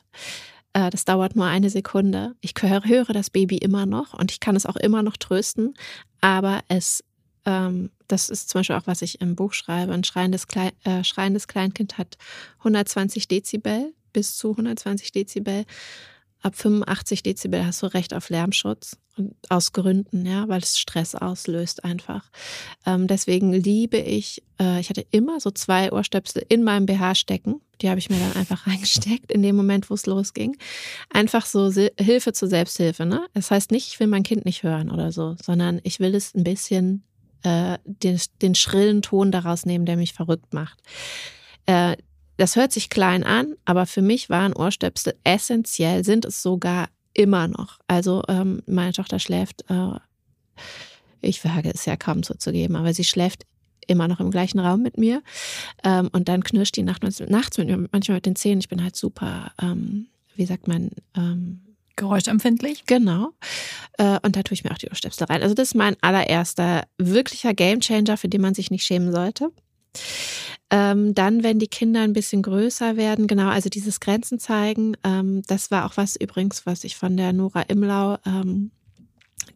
äh, das dauert nur eine Sekunde. Ich höre, höre das Baby immer noch und ich kann es auch immer noch trösten, aber es ähm, das ist zum Beispiel auch, was ich im Buch schreibe. Ein schreiendes, Klein, äh, schreiendes Kleinkind hat 120 Dezibel bis zu 120 Dezibel. Ab 85 Dezibel hast du Recht auf Lärmschutz. Und aus Gründen, ja, weil es Stress auslöst einfach. Ähm, deswegen liebe ich, äh, ich hatte immer so zwei Ohrstöpsel in meinem BH stecken. Die habe ich mir dann einfach reingesteckt in dem Moment, wo es losging. Einfach so Hilfe zur Selbsthilfe. Ne? Das heißt nicht, ich will mein Kind nicht hören oder so, sondern ich will es ein bisschen äh, den, den schrillen Ton daraus nehmen, der mich verrückt macht. Äh, das hört sich klein an, aber für mich waren Ohrstöpsel essentiell, sind es sogar immer noch. Also ähm, meine Tochter schläft, äh, ich wage es ja kaum zuzugeben, aber sie schläft immer noch im gleichen Raum mit mir. Ähm, und dann knirscht die nachts, nachts mit mir, manchmal mit den Zähnen. Ich bin halt super, ähm, wie sagt man, ähm, Geräuschempfindlich? Genau. Äh, und da tue ich mir auch die Ohrstöpsel rein. Also das ist mein allererster wirklicher Gamechanger, für den man sich nicht schämen sollte. Ähm, dann, wenn die Kinder ein bisschen größer werden, genau, also dieses Grenzen zeigen, ähm, das war auch was übrigens, was ich von der Nora Imlau, ähm,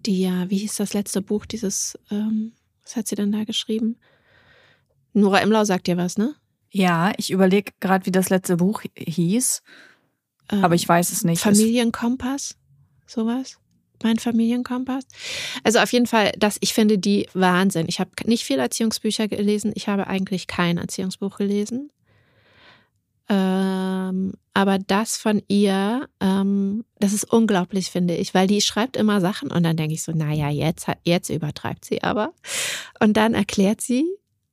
die ja, wie hieß das letzte Buch, dieses, ähm, was hat sie denn da geschrieben? Nora Imlau sagt dir was, ne? Ja, ich überlege gerade, wie das letzte Buch hieß, aber ich weiß es nicht. Familienkompass, sowas? Mein Familienkompass. Also auf jeden Fall, das, ich finde die Wahnsinn. Ich habe nicht viele Erziehungsbücher gelesen. Ich habe eigentlich kein Erziehungsbuch gelesen. Ähm, aber das von ihr, ähm, das ist unglaublich, finde ich, weil die schreibt immer Sachen und dann denke ich so, naja, jetzt, jetzt übertreibt sie aber. Und dann erklärt sie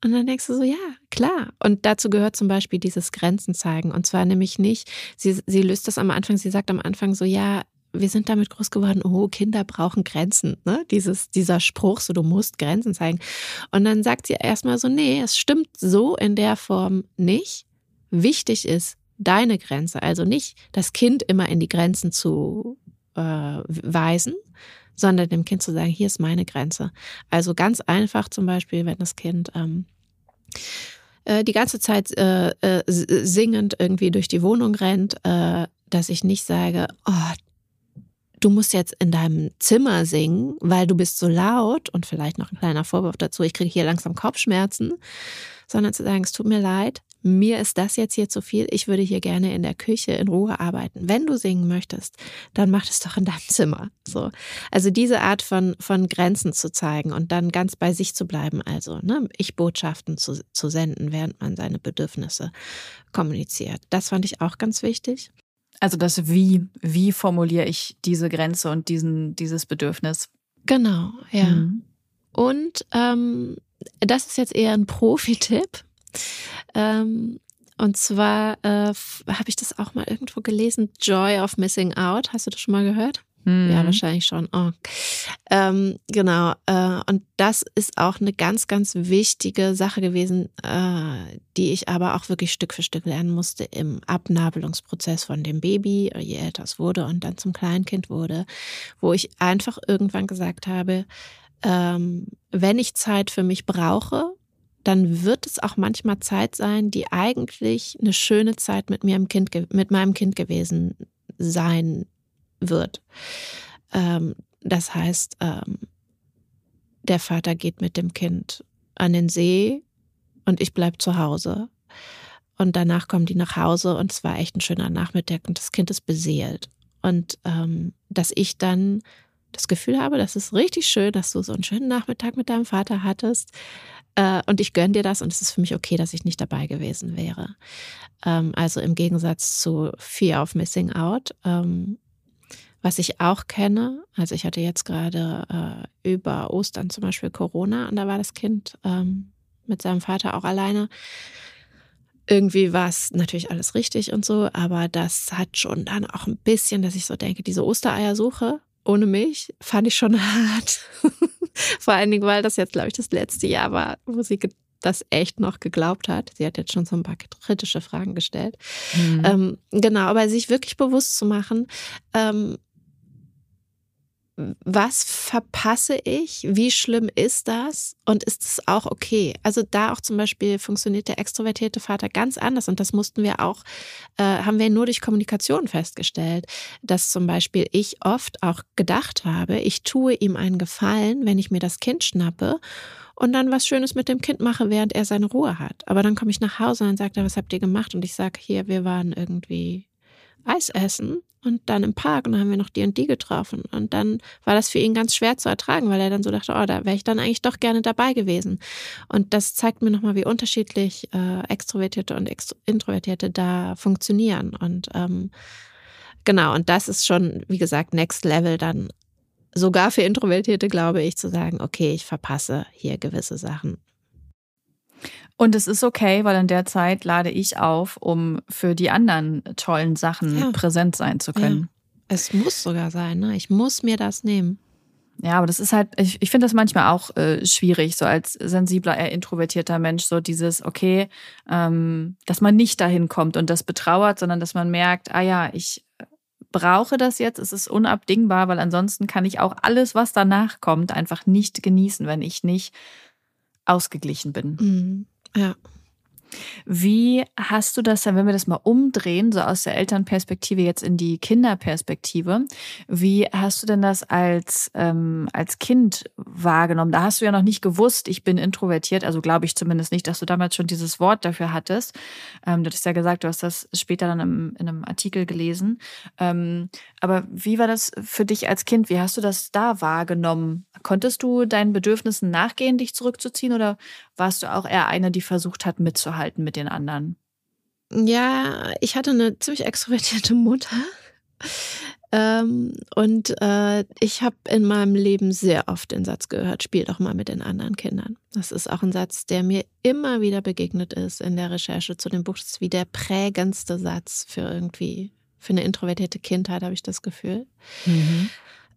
und dann denkst du so, ja, klar. Und dazu gehört zum Beispiel dieses Grenzen zeigen. Und zwar nämlich nicht, sie, sie löst das am Anfang, sie sagt am Anfang so, ja, wir sind damit groß geworden, oh, Kinder brauchen Grenzen, ne? Dieses, dieser Spruch, so du musst Grenzen zeigen. Und dann sagt sie erstmal so, nee, es stimmt so in der Form nicht. Wichtig ist deine Grenze, also nicht das Kind immer in die Grenzen zu äh, weisen, sondern dem Kind zu sagen, hier ist meine Grenze. Also ganz einfach zum Beispiel, wenn das Kind ähm, äh, die ganze Zeit äh, äh, singend irgendwie durch die Wohnung rennt, äh, dass ich nicht sage, oh, du musst jetzt in deinem Zimmer singen, weil du bist so laut und vielleicht noch ein kleiner Vorwurf dazu, ich kriege hier langsam Kopfschmerzen, sondern zu sagen, es tut mir leid, mir ist das jetzt hier zu viel, ich würde hier gerne in der Küche in Ruhe arbeiten. Wenn du singen möchtest, dann mach es doch in deinem Zimmer. So. Also diese Art von, von Grenzen zu zeigen und dann ganz bei sich zu bleiben, also ne, ich Botschaften zu, zu senden, während man seine Bedürfnisse kommuniziert. Das fand ich auch ganz wichtig. Also das Wie, wie formuliere ich diese Grenze und diesen, dieses Bedürfnis? Genau, ja. Mhm. Und ähm, das ist jetzt eher ein Profi-Tipp. Ähm, und zwar äh, habe ich das auch mal irgendwo gelesen, Joy of Missing Out. Hast du das schon mal gehört? Mhm. Ja, wahrscheinlich schon. Oh. Ähm, genau. Äh, und das ist auch eine ganz, ganz wichtige Sache gewesen, äh, die ich aber auch wirklich Stück für Stück lernen musste im Abnabelungsprozess von dem Baby, je älter es wurde und dann zum Kleinkind wurde, wo ich einfach irgendwann gesagt habe, ähm, wenn ich Zeit für mich brauche, dann wird es auch manchmal Zeit sein, die eigentlich eine schöne Zeit mit mir im Kind, mit meinem Kind gewesen sein wird. Ähm, das heißt, ähm, der Vater geht mit dem Kind an den See und ich bleib zu Hause. Und danach kommen die nach Hause und es war echt ein schöner Nachmittag und das Kind ist beseelt. Und ähm, dass ich dann das Gefühl habe, das ist richtig schön, dass du so einen schönen Nachmittag mit deinem Vater hattest. Äh, und ich gönne dir das und es ist für mich okay, dass ich nicht dabei gewesen wäre. Ähm, also im Gegensatz zu Fear of Missing Out ähm, was ich auch kenne, also ich hatte jetzt gerade äh, über Ostern zum Beispiel Corona und da war das Kind ähm, mit seinem Vater auch alleine. irgendwie war es natürlich alles richtig und so, aber das hat schon dann auch ein bisschen, dass ich so denke, diese Ostereiersuche ohne mich fand ich schon hart. Vor allen Dingen, weil das jetzt, glaube ich, das letzte Jahr war, wo sie das echt noch geglaubt hat. Sie hat jetzt schon so ein paar kritische Fragen gestellt. Mhm. Ähm, genau, aber sich wirklich bewusst zu machen, ähm, was verpasse ich? Wie schlimm ist das? Und ist es auch okay? Also da auch zum Beispiel funktioniert der extrovertierte Vater ganz anders. Und das mussten wir auch, äh, haben wir nur durch Kommunikation festgestellt, dass zum Beispiel ich oft auch gedacht habe, ich tue ihm einen Gefallen, wenn ich mir das Kind schnappe und dann was Schönes mit dem Kind mache, während er seine Ruhe hat. Aber dann komme ich nach Hause und dann sagt er, was habt ihr gemacht? Und ich sage, hier, wir waren irgendwie Eis essen und dann im Park und dann haben wir noch die und die getroffen. Und dann war das für ihn ganz schwer zu ertragen, weil er dann so dachte, oh, da wäre ich dann eigentlich doch gerne dabei gewesen. Und das zeigt mir nochmal, wie unterschiedlich äh, Extrovertierte und Extro Introvertierte da funktionieren. Und ähm, genau, und das ist schon, wie gesagt, Next Level dann sogar für Introvertierte, glaube ich, zu sagen, okay, ich verpasse hier gewisse Sachen. Und es ist okay, weil in der Zeit lade ich auf, um für die anderen tollen Sachen ja. präsent sein zu können. Ja. Es muss sogar sein, ne? Ich muss mir das nehmen. Ja, aber das ist halt, ich, ich finde das manchmal auch äh, schwierig, so als sensibler, eher introvertierter Mensch, so dieses, okay, ähm, dass man nicht dahin kommt und das betrauert, sondern dass man merkt, ah ja, ich brauche das jetzt, es ist unabdingbar, weil ansonsten kann ich auch alles, was danach kommt, einfach nicht genießen, wenn ich nicht ausgeglichen bin. Mhm. Ja. Wie hast du das dann, wenn wir das mal umdrehen, so aus der Elternperspektive jetzt in die Kinderperspektive, wie hast du denn das als, ähm, als Kind wahrgenommen? Da hast du ja noch nicht gewusst, ich bin introvertiert, also glaube ich zumindest nicht, dass du damals schon dieses Wort dafür hattest. Ähm, du hast ja gesagt, du hast das später dann im, in einem Artikel gelesen. Ähm, aber wie war das für dich als Kind? Wie hast du das da wahrgenommen? Konntest du deinen Bedürfnissen nachgehen, dich zurückzuziehen oder warst du auch eher eine, die versucht hat, mitzuhalten mit den anderen? Ja, ich hatte eine ziemlich extrovertierte Mutter. Ähm, und äh, ich habe in meinem Leben sehr oft den Satz gehört, spiel doch mal mit den anderen Kindern. Das ist auch ein Satz, der mir immer wieder begegnet ist in der Recherche zu dem Buch. Das ist wie der prägendste Satz für irgendwie, für eine introvertierte Kindheit, habe ich das Gefühl. Mhm.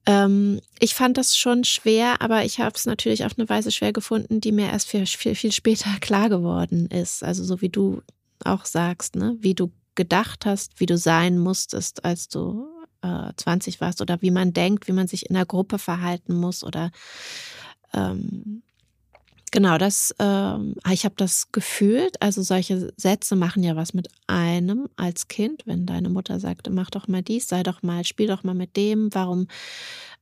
Ähm, ich fand das schon schwer, aber ich habe es natürlich auf eine Weise schwer gefunden, die mir erst viel, viel, viel später klar geworden ist. Also so wie du auch sagst, ne? wie du gedacht hast, wie du sein musstest, als du äh, 20 warst oder wie man denkt, wie man sich in der Gruppe verhalten muss oder ähm, Genau, das, ähm, ich habe das gefühlt. Also solche Sätze machen ja was mit einem als Kind, wenn deine Mutter sagt, mach doch mal dies, sei doch mal, spiel doch mal mit dem, warum,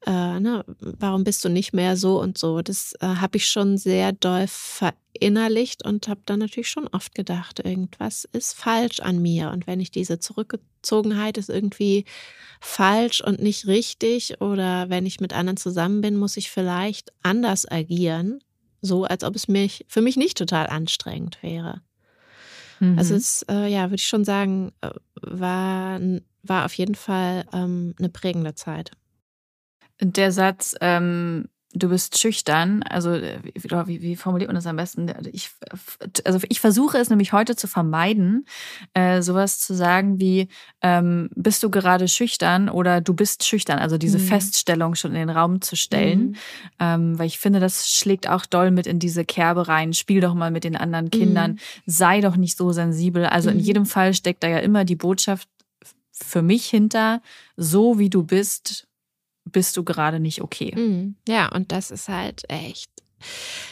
äh, ne, warum bist du nicht mehr so und so. Das äh, habe ich schon sehr doll verinnerlicht und habe dann natürlich schon oft gedacht, irgendwas ist falsch an mir. Und wenn ich diese Zurückgezogenheit ist irgendwie falsch und nicht richtig oder wenn ich mit anderen zusammen bin, muss ich vielleicht anders agieren so, als ob es mich für mich nicht total anstrengend wäre. Mhm. Also es, äh, ja, würde ich schon sagen, äh, war, war auf jeden Fall ähm, eine prägende Zeit. Der Satz, ähm, du bist schüchtern. Also wie, wie, formuliert man das am besten? Ich, also ich versuche es nämlich heute zu vermeiden, äh, sowas zu sagen wie ähm, bist du gerade schüchtern oder du bist schüchtern. Also diese mhm. Feststellung schon in den Raum zu stellen, mhm. ähm, weil ich finde, das schlägt auch doll mit in diese Kerbe rein. Spiel doch mal mit den anderen Kindern, mhm. sei doch nicht so sensibel. Also in mhm. jedem Fall steckt da ja immer die Botschaft für mich hinter, so wie du bist, bist du gerade nicht okay. Mhm. Ja, und das ist halt echt,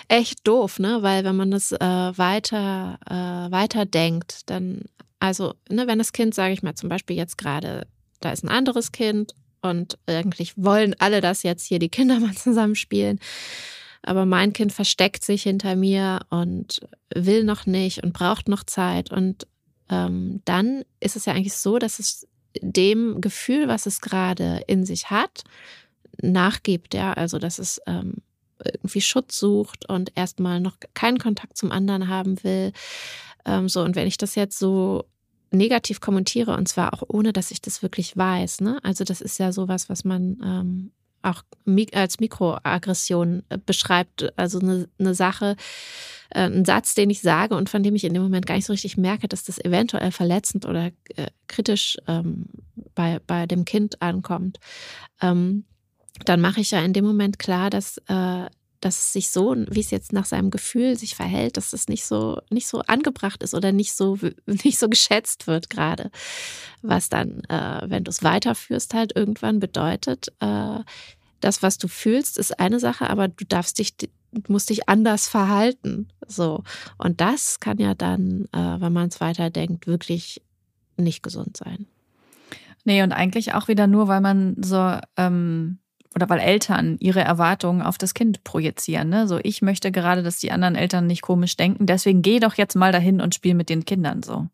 echt doof, ne? Weil wenn man das äh, weiter, äh, weiter denkt, dann, also, ne, wenn das Kind, sage ich mal, zum Beispiel jetzt gerade, da ist ein anderes Kind und eigentlich wollen alle das jetzt hier die Kinder mal zusammenspielen. Aber mein Kind versteckt sich hinter mir und will noch nicht und braucht noch Zeit. Und ähm, dann ist es ja eigentlich so, dass es dem Gefühl, was es gerade in sich hat, nachgibt, ja, also dass es ähm, irgendwie Schutz sucht und erstmal noch keinen Kontakt zum anderen haben will. Ähm, so, und wenn ich das jetzt so negativ kommentiere, und zwar auch ohne, dass ich das wirklich weiß, ne? Also, das ist ja sowas, was man ähm, auch als Mikroaggression äh, beschreibt, also eine, eine Sache, äh, ein Satz, den ich sage und von dem ich in dem Moment gar nicht so richtig merke, dass das eventuell verletzend oder äh, kritisch ähm, bei, bei dem Kind ankommt, ähm, dann mache ich ja in dem Moment klar, dass, äh, dass es sich so, wie es jetzt nach seinem Gefühl sich verhält, dass es nicht so, nicht so angebracht ist oder nicht so, nicht so geschätzt wird gerade. Was dann, äh, wenn du es weiterführst, halt irgendwann bedeutet, äh, das, was du fühlst, ist eine Sache, aber du darfst dich, musst dich anders verhalten. So. Und das kann ja dann, äh, wenn man es weiterdenkt, wirklich nicht gesund sein. Nee, und eigentlich auch wieder nur, weil man so, ähm, oder weil Eltern ihre Erwartungen auf das Kind projizieren. Ne? So, ich möchte gerade, dass die anderen Eltern nicht komisch denken, deswegen geh doch jetzt mal dahin und spiel mit den Kindern so.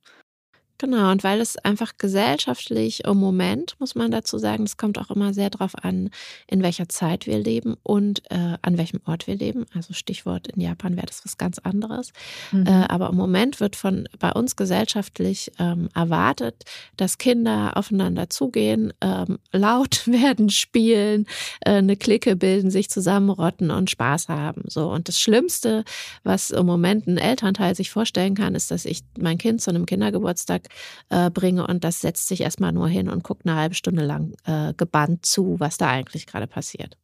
Genau, und weil es einfach gesellschaftlich im Moment, muss man dazu sagen, es kommt auch immer sehr darauf an, in welcher Zeit wir leben und äh, an welchem Ort wir leben. Also Stichwort in Japan wäre das was ganz anderes. Mhm. Äh, aber im Moment wird von bei uns gesellschaftlich ähm, erwartet, dass Kinder aufeinander zugehen, ähm, laut werden, spielen, äh, eine Clique bilden, sich zusammenrotten und Spaß haben. So und das Schlimmste, was im Moment ein Elternteil sich vorstellen kann, ist, dass ich mein Kind zu einem Kindergeburtstag äh, bringe und das setzt sich erstmal nur hin und guckt eine halbe Stunde lang äh, gebannt zu, was da eigentlich gerade passiert.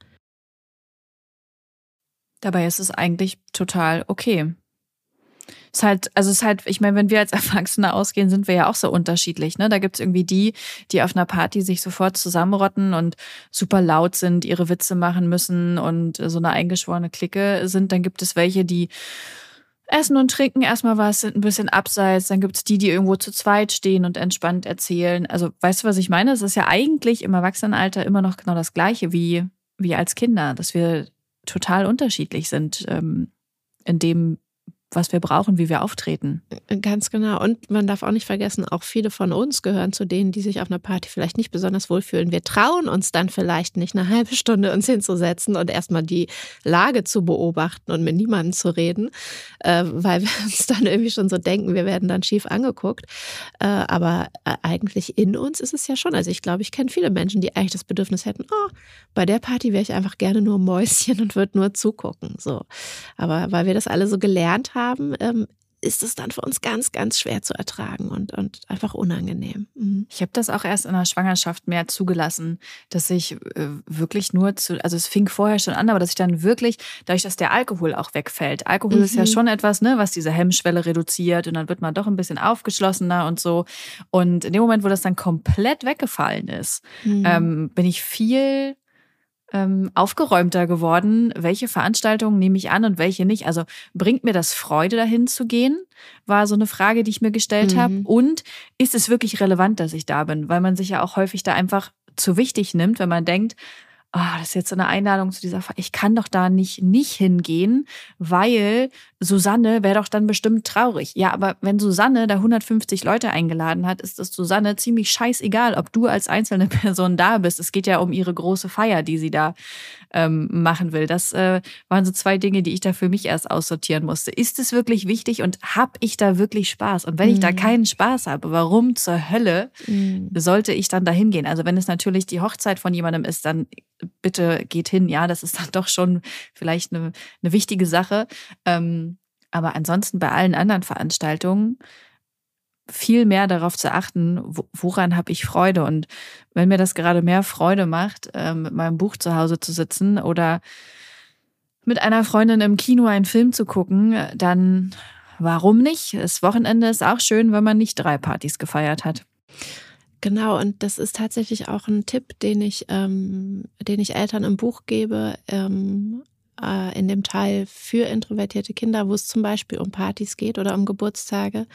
Dabei ist es eigentlich total okay. Es ist halt, also es ist halt, ich meine, wenn wir als Erwachsene ausgehen, sind wir ja auch so unterschiedlich. Ne? Da gibt's irgendwie die, die auf einer Party sich sofort zusammenrotten und super laut sind, ihre Witze machen müssen und so eine eingeschworene Clique sind. Dann gibt es welche, die Essen und Trinken erstmal was, sind ein bisschen abseits. Dann gibt's die, die irgendwo zu zweit stehen und entspannt erzählen. Also, weißt du, was ich meine? Es ist ja eigentlich im Erwachsenenalter immer noch genau das Gleiche wie, wie als Kinder, dass wir total unterschiedlich sind ähm, in dem, was wir brauchen, wie wir auftreten. Ganz genau. Und man darf auch nicht vergessen, auch viele von uns gehören zu denen, die sich auf einer Party vielleicht nicht besonders wohlfühlen. Wir trauen uns dann vielleicht nicht eine halbe Stunde uns hinzusetzen und erstmal die Lage zu beobachten und mit niemandem zu reden, äh, weil wir uns dann irgendwie schon so denken, wir werden dann schief angeguckt. Äh, aber äh, eigentlich in uns ist es ja schon. Also ich glaube, ich kenne viele Menschen, die eigentlich das Bedürfnis hätten, oh, bei der Party wäre ich einfach gerne nur Mäuschen und würde nur zugucken. So. Aber weil wir das alle so gelernt haben, haben, ähm, ist es dann für uns ganz, ganz schwer zu ertragen und, und einfach unangenehm. Mhm. Ich habe das auch erst in der Schwangerschaft mehr zugelassen, dass ich äh, wirklich nur zu, also es fing vorher schon an, aber dass ich dann wirklich, dadurch, dass der Alkohol auch wegfällt. Alkohol mhm. ist ja mhm. schon etwas, ne, was diese Hemmschwelle reduziert und dann wird man doch ein bisschen aufgeschlossener und so. Und in dem Moment, wo das dann komplett weggefallen ist, mhm. ähm, bin ich viel ähm, aufgeräumter geworden. Welche Veranstaltungen nehme ich an und welche nicht? Also bringt mir das Freude, dahin zu gehen? War so eine Frage, die ich mir gestellt mhm. habe. Und ist es wirklich relevant, dass ich da bin? Weil man sich ja auch häufig da einfach zu wichtig nimmt, wenn man denkt, oh, das ist jetzt so eine Einladung zu dieser, Fa ich kann doch da nicht, nicht hingehen, weil Susanne wäre doch dann bestimmt traurig. Ja, aber wenn Susanne da 150 Leute eingeladen hat, ist es Susanne ziemlich scheißegal, ob du als einzelne Person da bist. Es geht ja um ihre große Feier, die sie da ähm, machen will. Das äh, waren so zwei Dinge, die ich da für mich erst aussortieren musste. Ist es wirklich wichtig und habe ich da wirklich Spaß? Und wenn mhm. ich da mhm. keinen Spaß habe, warum zur Hölle mhm. sollte ich dann da hingehen? Also wenn es natürlich die Hochzeit von jemandem ist, dann bitte geht hin. Ja, das ist dann doch schon vielleicht eine, eine wichtige Sache. Ähm, aber ansonsten bei allen anderen Veranstaltungen viel mehr darauf zu achten, woran habe ich Freude. Und wenn mir das gerade mehr Freude macht, ähm, mit meinem Buch zu Hause zu sitzen oder mit einer Freundin im Kino einen Film zu gucken, dann warum nicht? Das Wochenende ist auch schön, wenn man nicht drei Partys gefeiert hat. Genau, und das ist tatsächlich auch ein Tipp, den ich, ähm, den ich Eltern im Buch gebe. Ähm, äh, in dem Teil für introvertierte Kinder, wo es zum Beispiel um Partys geht oder um Geburtstage,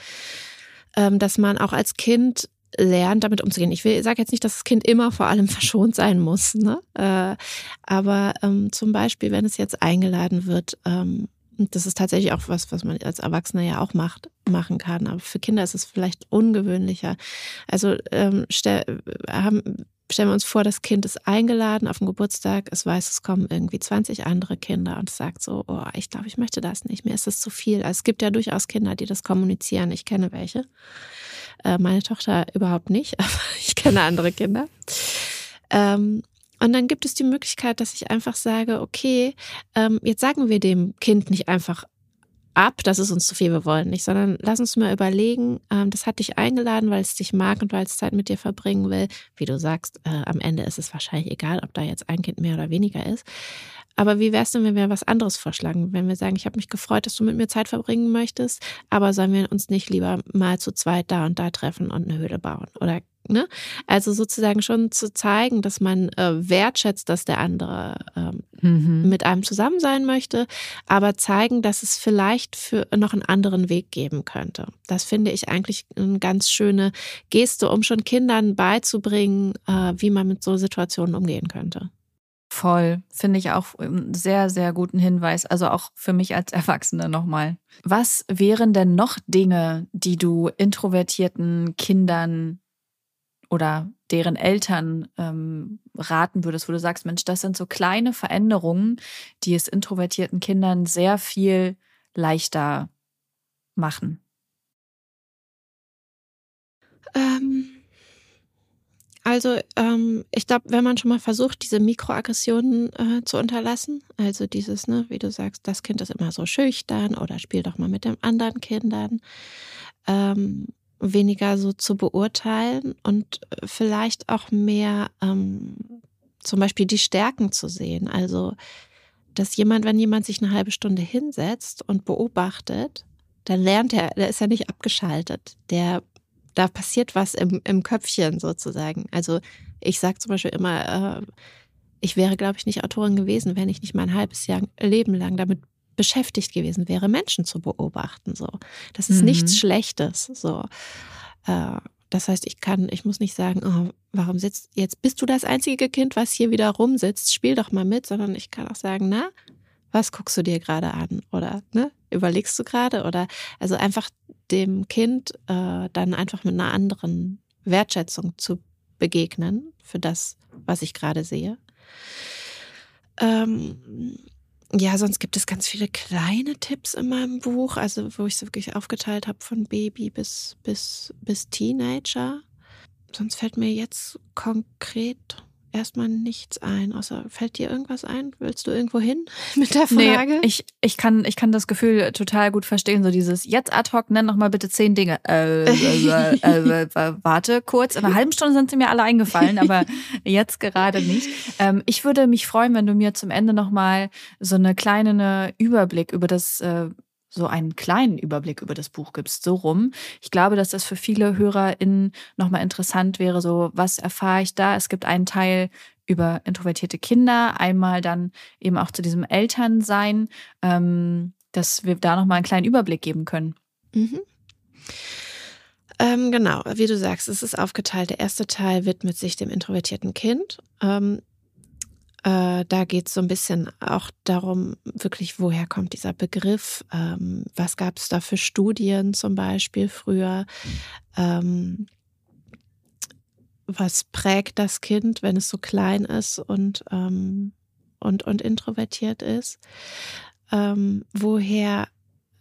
ähm, dass man auch als Kind lernt, damit umzugehen. Ich sage jetzt nicht, dass das Kind immer vor allem verschont sein muss, ne? Äh, aber ähm, zum Beispiel, wenn es jetzt eingeladen wird, ähm, das ist tatsächlich auch was, was man als Erwachsener ja auch macht, machen kann. Aber für Kinder ist es vielleicht ungewöhnlicher. Also ähm, stell, haben, stellen wir uns vor, das Kind ist eingeladen auf den Geburtstag, es weiß, es kommen irgendwie 20 andere Kinder und sagt so, oh, ich glaube, ich möchte das nicht, mir ist das zu viel. Also es gibt ja durchaus Kinder, die das kommunizieren. Ich kenne welche. Äh, meine Tochter überhaupt nicht, aber ich kenne andere Kinder. Ähm, und dann gibt es die Möglichkeit, dass ich einfach sage, okay, ähm, jetzt sagen wir dem Kind nicht einfach ab, das ist uns zu viel, wir wollen nicht, sondern lass uns mal überlegen, ähm, das hat dich eingeladen, weil es dich mag und weil es Zeit mit dir verbringen will. Wie du sagst, äh, am Ende ist es wahrscheinlich egal, ob da jetzt ein Kind mehr oder weniger ist. Aber wie wär's denn, wenn wir was anderes vorschlagen? Wenn wir sagen, ich habe mich gefreut, dass du mit mir Zeit verbringen möchtest, aber sollen wir uns nicht lieber mal zu zweit da und da treffen und eine Höhle bauen? Oder Ne? Also sozusagen schon zu zeigen, dass man äh, wertschätzt, dass der andere ähm, mhm. mit einem zusammen sein möchte, aber zeigen, dass es vielleicht für noch einen anderen Weg geben könnte. Das finde ich eigentlich eine ganz schöne Geste, um schon Kindern beizubringen, äh, wie man mit so Situationen umgehen könnte. Voll, finde ich auch einen sehr, sehr guten Hinweis. Also auch für mich als Erwachsene nochmal. Was wären denn noch Dinge, die du introvertierten Kindern oder deren Eltern ähm, raten würdest, wo du sagst, Mensch, das sind so kleine Veränderungen, die es introvertierten Kindern sehr viel leichter machen? Ähm, also ähm, ich glaube, wenn man schon mal versucht, diese Mikroaggressionen äh, zu unterlassen, also dieses, ne, wie du sagst, das Kind ist immer so schüchtern oder spiel doch mal mit den anderen Kindern. Ähm, weniger so zu beurteilen und äh, vielleicht auch mehr ähm, zum Beispiel die Stärken zu sehen. Also, dass jemand, wenn jemand sich eine halbe Stunde hinsetzt und beobachtet, dann lernt er, der ist ja nicht abgeschaltet. Der, da passiert was im, im Köpfchen sozusagen. Also ich sage zum Beispiel immer, äh, ich wäre, glaube ich, nicht Autorin gewesen, wenn ich nicht mein halbes Jahr Leben lang damit beschäftigt gewesen wäre, Menschen zu beobachten. So, das ist mhm. nichts Schlechtes. So, äh, das heißt, ich kann, ich muss nicht sagen, oh, warum sitzt jetzt bist du das einzige Kind, was hier wieder rumsitzt, spiel doch mal mit, sondern ich kann auch sagen, na, was guckst du dir gerade an oder ne, überlegst du gerade oder also einfach dem Kind äh, dann einfach mit einer anderen Wertschätzung zu begegnen für das, was ich gerade sehe. Ähm, ja, sonst gibt es ganz viele kleine Tipps in meinem Buch, also wo ich es wirklich aufgeteilt habe von Baby bis, bis, bis Teenager. Sonst fällt mir jetzt konkret erstmal nichts ein, außer fällt dir irgendwas ein? Willst du irgendwo hin mit der Frage? Nee, ich, ich, kann, ich kann das Gefühl total gut verstehen, so dieses jetzt ad hoc, nenn noch mal bitte zehn Dinge. Äh, äh, äh, äh, warte kurz, in einer halben Stunde sind sie mir alle eingefallen, aber jetzt gerade nicht. Ähm, ich würde mich freuen, wenn du mir zum Ende noch mal so eine kleine eine Überblick über das äh, so einen kleinen Überblick über das Buch gibst, so rum. Ich glaube, dass das für viele HörerInnen nochmal interessant wäre, so was erfahre ich da? Es gibt einen Teil über introvertierte Kinder, einmal dann eben auch zu diesem Elternsein, ähm, dass wir da nochmal einen kleinen Überblick geben können. Mhm. Ähm, genau, wie du sagst, es ist aufgeteilt. Der erste Teil widmet sich dem introvertierten Kind. Ähm, äh, da geht es so ein bisschen auch darum, wirklich, woher kommt dieser Begriff? Ähm, was gab es da für Studien zum Beispiel früher? Ähm, was prägt das Kind, wenn es so klein ist und, ähm, und, und introvertiert ist? Ähm, woher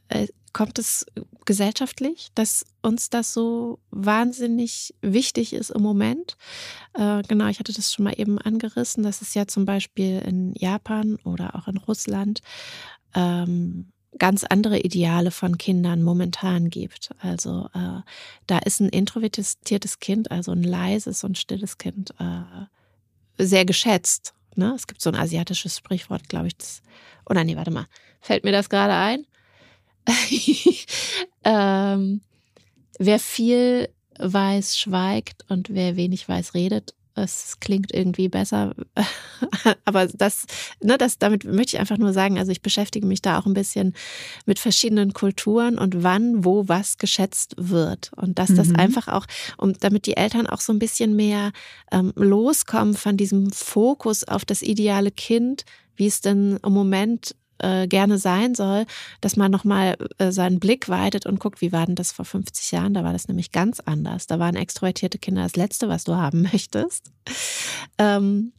äh, kommt es gesellschaftlich, dass uns das so wahnsinnig wichtig ist im Moment. Äh, genau, ich hatte das schon mal eben angerissen, dass es ja zum Beispiel in Japan oder auch in Russland ähm, ganz andere Ideale von Kindern momentan gibt. Also äh, da ist ein introvertiertes Kind, also ein leises und stilles Kind, äh, sehr geschätzt. Ne? Es gibt so ein asiatisches Sprichwort, glaube ich. Das, oder nee, warte mal, fällt mir das gerade ein? ähm, wer viel weiß, schweigt und wer wenig weiß, redet. Es klingt irgendwie besser, aber das, ne, das, damit möchte ich einfach nur sagen, also ich beschäftige mich da auch ein bisschen mit verschiedenen Kulturen und wann, wo, was geschätzt wird. Und dass das mhm. einfach auch, um, damit die Eltern auch so ein bisschen mehr ähm, loskommen von diesem Fokus auf das ideale Kind, wie es denn im Moment äh, gerne sein soll, dass man nochmal äh, seinen Blick weitet und guckt, wie war denn das vor 50 Jahren? Da war das nämlich ganz anders. Da waren extrovertierte Kinder das Letzte, was du haben möchtest. Ähm,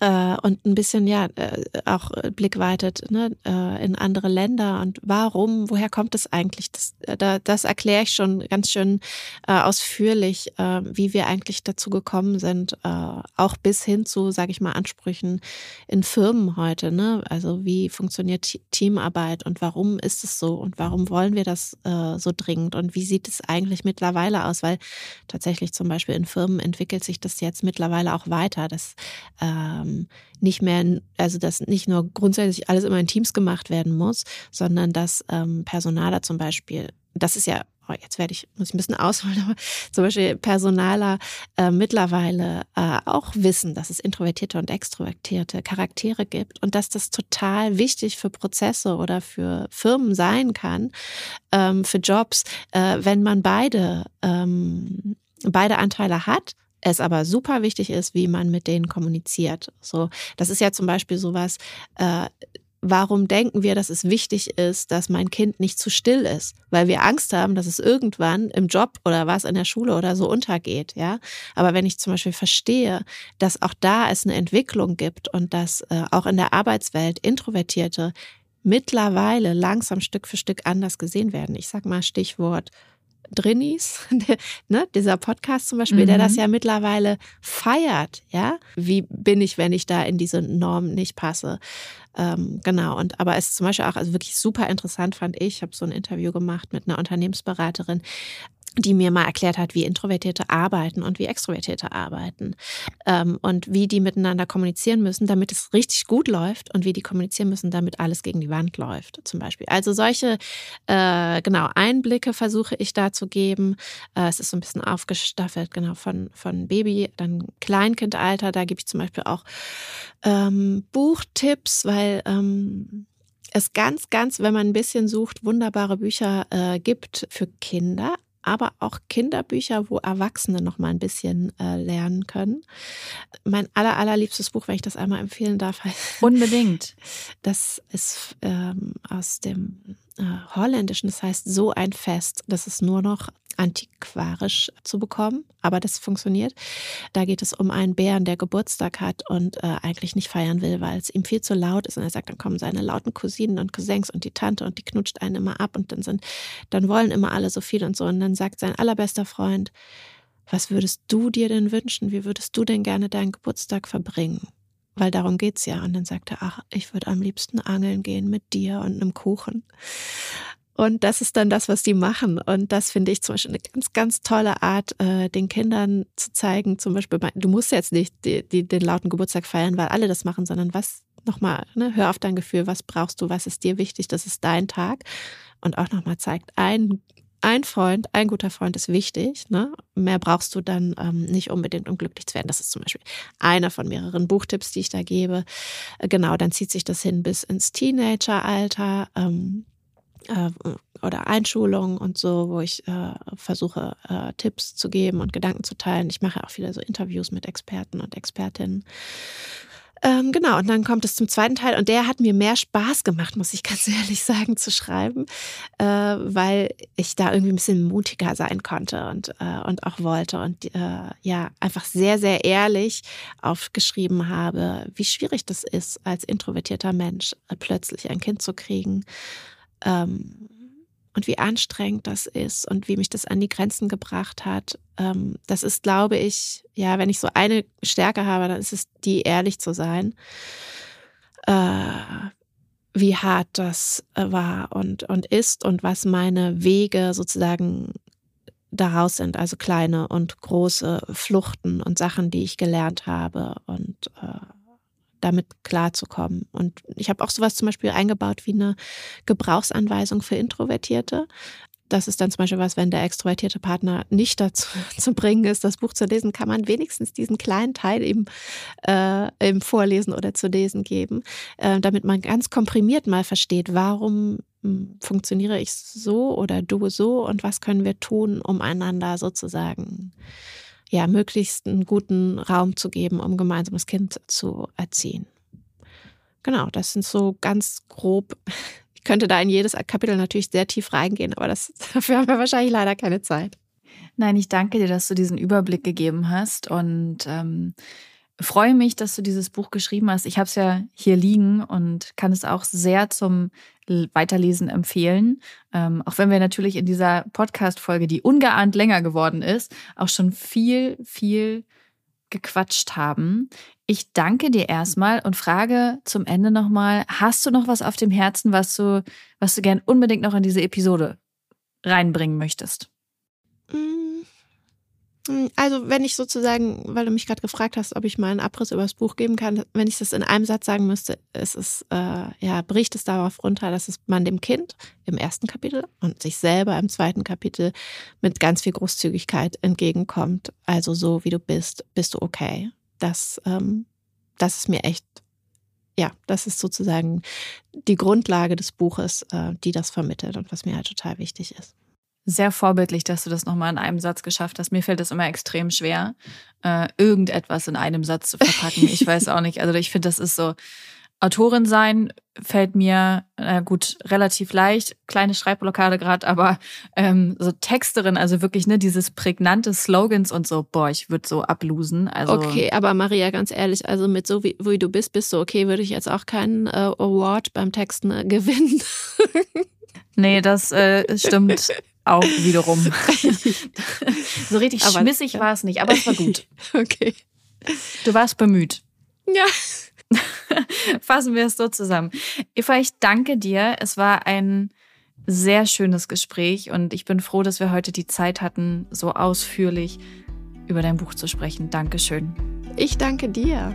äh, und ein bisschen ja äh, auch Blick weitet ne, äh, in andere Länder und warum, woher kommt es eigentlich? Das, äh, da, das erkläre ich schon ganz schön äh, ausführlich, äh, wie wir eigentlich dazu gekommen sind, auch bis hin zu, sage ich mal, Ansprüchen in Firmen heute. Ne? Also wie funktioniert Teamarbeit und warum ist es so und warum wollen wir das so dringend und wie sieht es eigentlich mittlerweile aus? Weil tatsächlich zum Beispiel in Firmen entwickelt sich das jetzt mittlerweile auch weiter. Das äh, ähm, nicht mehr, also dass nicht nur grundsätzlich alles immer in Teams gemacht werden muss, sondern dass ähm, Personaler zum Beispiel, das ist ja oh, jetzt werde ich, muss ich ein bisschen ausholen, aber zum Beispiel Personaler äh, mittlerweile äh, auch wissen, dass es introvertierte und extrovertierte Charaktere gibt und dass das total wichtig für Prozesse oder für Firmen sein kann, ähm, für Jobs, äh, wenn man beide, ähm, beide Anteile hat es aber super wichtig ist, wie man mit denen kommuniziert. So, das ist ja zum Beispiel sowas, äh, warum denken wir, dass es wichtig ist, dass mein Kind nicht zu still ist? Weil wir Angst haben, dass es irgendwann im Job oder was in der Schule oder so untergeht, ja. Aber wenn ich zum Beispiel verstehe, dass auch da es eine Entwicklung gibt und dass äh, auch in der Arbeitswelt Introvertierte mittlerweile langsam Stück für Stück anders gesehen werden. Ich sag mal Stichwort Drinnies, ne, dieser Podcast zum Beispiel, mhm. der das mhm. ja mittlerweile feiert, ja. Wie bin ich, wenn ich da in diese Norm nicht passe? Ähm, genau, und aber es ist zum Beispiel auch also wirklich super interessant, fand ich. Ich habe so ein Interview gemacht mit einer Unternehmensberaterin, die mir mal erklärt hat, wie Introvertierte arbeiten und wie Extrovertierte arbeiten ähm, und wie die miteinander kommunizieren müssen, damit es richtig gut läuft und wie die kommunizieren müssen, damit alles gegen die Wand läuft, zum Beispiel. Also solche äh, genau Einblicke versuche ich da zu geben. Äh, es ist so ein bisschen aufgestaffelt, genau von von Baby, dann Kleinkindalter. Da gebe ich zum Beispiel auch ähm, Buchtipps, weil ähm, es ganz, ganz, wenn man ein bisschen sucht, wunderbare Bücher äh, gibt für Kinder, aber auch Kinderbücher, wo Erwachsene noch mal ein bisschen äh, lernen können. Mein aller, allerliebstes Buch, wenn ich das einmal empfehlen darf, unbedingt. Das ist ähm, aus dem äh, Holländischen. Das heißt so ein Fest. Das ist nur noch antiquarisch zu bekommen, aber das funktioniert. Da geht es um einen Bären, der Geburtstag hat und äh, eigentlich nicht feiern will, weil es ihm viel zu laut ist. Und er sagt, dann kommen seine lauten Cousinen und Cousins und die Tante und die knutscht einen immer ab und dann sind, dann wollen immer alle so viel und so. Und dann sagt sein allerbester Freund, was würdest du dir denn wünschen? Wie würdest du denn gerne deinen Geburtstag verbringen? Weil darum geht's ja. Und dann sagt er, ach, ich würde am liebsten angeln gehen mit dir und einem Kuchen. Und das ist dann das, was die machen. Und das finde ich zum Beispiel eine ganz, ganz tolle Art, äh, den Kindern zu zeigen. Zum Beispiel, du musst jetzt nicht die, die, den lauten Geburtstag feiern, weil alle das machen, sondern was nochmal, ne, hör auf dein Gefühl, was brauchst du, was ist dir wichtig, das ist dein Tag. Und auch nochmal zeigt, ein, ein Freund, ein guter Freund ist wichtig. Ne? Mehr brauchst du dann ähm, nicht unbedingt, um glücklich zu werden. Das ist zum Beispiel einer von mehreren Buchtipps, die ich da gebe. Äh, genau, dann zieht sich das hin bis ins Teenageralter. Ähm, äh, oder Einschulungen und so, wo ich äh, versuche, äh, Tipps zu geben und Gedanken zu teilen. Ich mache auch viele so Interviews mit Experten und Expertinnen. Ähm, genau, und dann kommt es zum zweiten Teil und der hat mir mehr Spaß gemacht, muss ich ganz ehrlich sagen, zu schreiben, äh, weil ich da irgendwie ein bisschen mutiger sein konnte und, äh, und auch wollte und äh, ja, einfach sehr, sehr ehrlich aufgeschrieben habe, wie schwierig das ist, als introvertierter Mensch äh, plötzlich ein Kind zu kriegen ähm, und wie anstrengend das ist und wie mich das an die Grenzen gebracht hat. Ähm, das ist, glaube ich, ja, wenn ich so eine Stärke habe, dann ist es die, ehrlich zu sein. Äh, wie hart das äh, war und, und ist und was meine Wege sozusagen daraus sind, also kleine und große Fluchten und Sachen, die ich gelernt habe und äh, damit klarzukommen. Und ich habe auch sowas zum Beispiel eingebaut wie eine Gebrauchsanweisung für Introvertierte. Das ist dann zum Beispiel was, wenn der extrovertierte Partner nicht dazu zu bringen ist, das Buch zu lesen, kann man wenigstens diesen kleinen Teil eben, äh, eben vorlesen oder zu lesen geben, äh, damit man ganz komprimiert mal versteht, warum hm, funktioniere ich so oder du so und was können wir tun, um einander sozusagen ja, möglichst einen guten Raum zu geben, um gemeinsam das Kind zu erziehen. Genau, das sind so ganz grob. Ich könnte da in jedes Kapitel natürlich sehr tief reingehen, aber das, dafür haben wir wahrscheinlich leider keine Zeit. Nein, ich danke dir, dass du diesen Überblick gegeben hast und ähm, freue mich, dass du dieses Buch geschrieben hast. Ich habe es ja hier liegen und kann es auch sehr zum Weiterlesen empfehlen. Ähm, auch wenn wir natürlich in dieser Podcast-Folge, die ungeahnt länger geworden ist, auch schon viel, viel gequatscht haben. Ich danke dir erstmal und frage zum Ende nochmal, hast du noch was auf dem Herzen, was du, was du gern unbedingt noch in diese Episode reinbringen möchtest? Mm. Mm, also, wenn ich sozusagen, weil du mich gerade gefragt hast, ob ich mal einen Abriss über das Buch geben kann, wenn ich das in einem Satz sagen müsste, es ist, äh, ja, bricht es darauf runter, dass es man dem Kind im ersten Kapitel und sich selber im zweiten Kapitel mit ganz viel Großzügigkeit entgegenkommt. Also, so wie du bist, bist du okay. Das, ähm, das ist mir echt, ja, das ist sozusagen die Grundlage des Buches, äh, die das vermittelt und was mir halt total wichtig ist sehr vorbildlich, dass du das nochmal in einem Satz geschafft hast. Mir fällt es immer extrem schwer, äh, irgendetwas in einem Satz zu verpacken. Ich weiß auch nicht. Also ich finde, das ist so. Autorin sein fällt mir äh, gut relativ leicht, kleine Schreibblockade gerade, aber ähm, so Texterin, also wirklich ne dieses prägnante Slogans und so, boah, ich würde so ablosen. Also okay, aber Maria, ganz ehrlich, also mit so wie, wie du bist, bist du okay, würde ich jetzt auch keinen äh, Award beim Texten äh, gewinnen. nee, das äh, stimmt auch wiederum. so richtig aber, schmissig war es nicht, aber es war gut. Okay. Du warst bemüht. Ja. Fassen wir es so zusammen. Eva, ich danke dir. Es war ein sehr schönes Gespräch und ich bin froh, dass wir heute die Zeit hatten, so ausführlich über dein Buch zu sprechen. Dankeschön. Ich danke dir.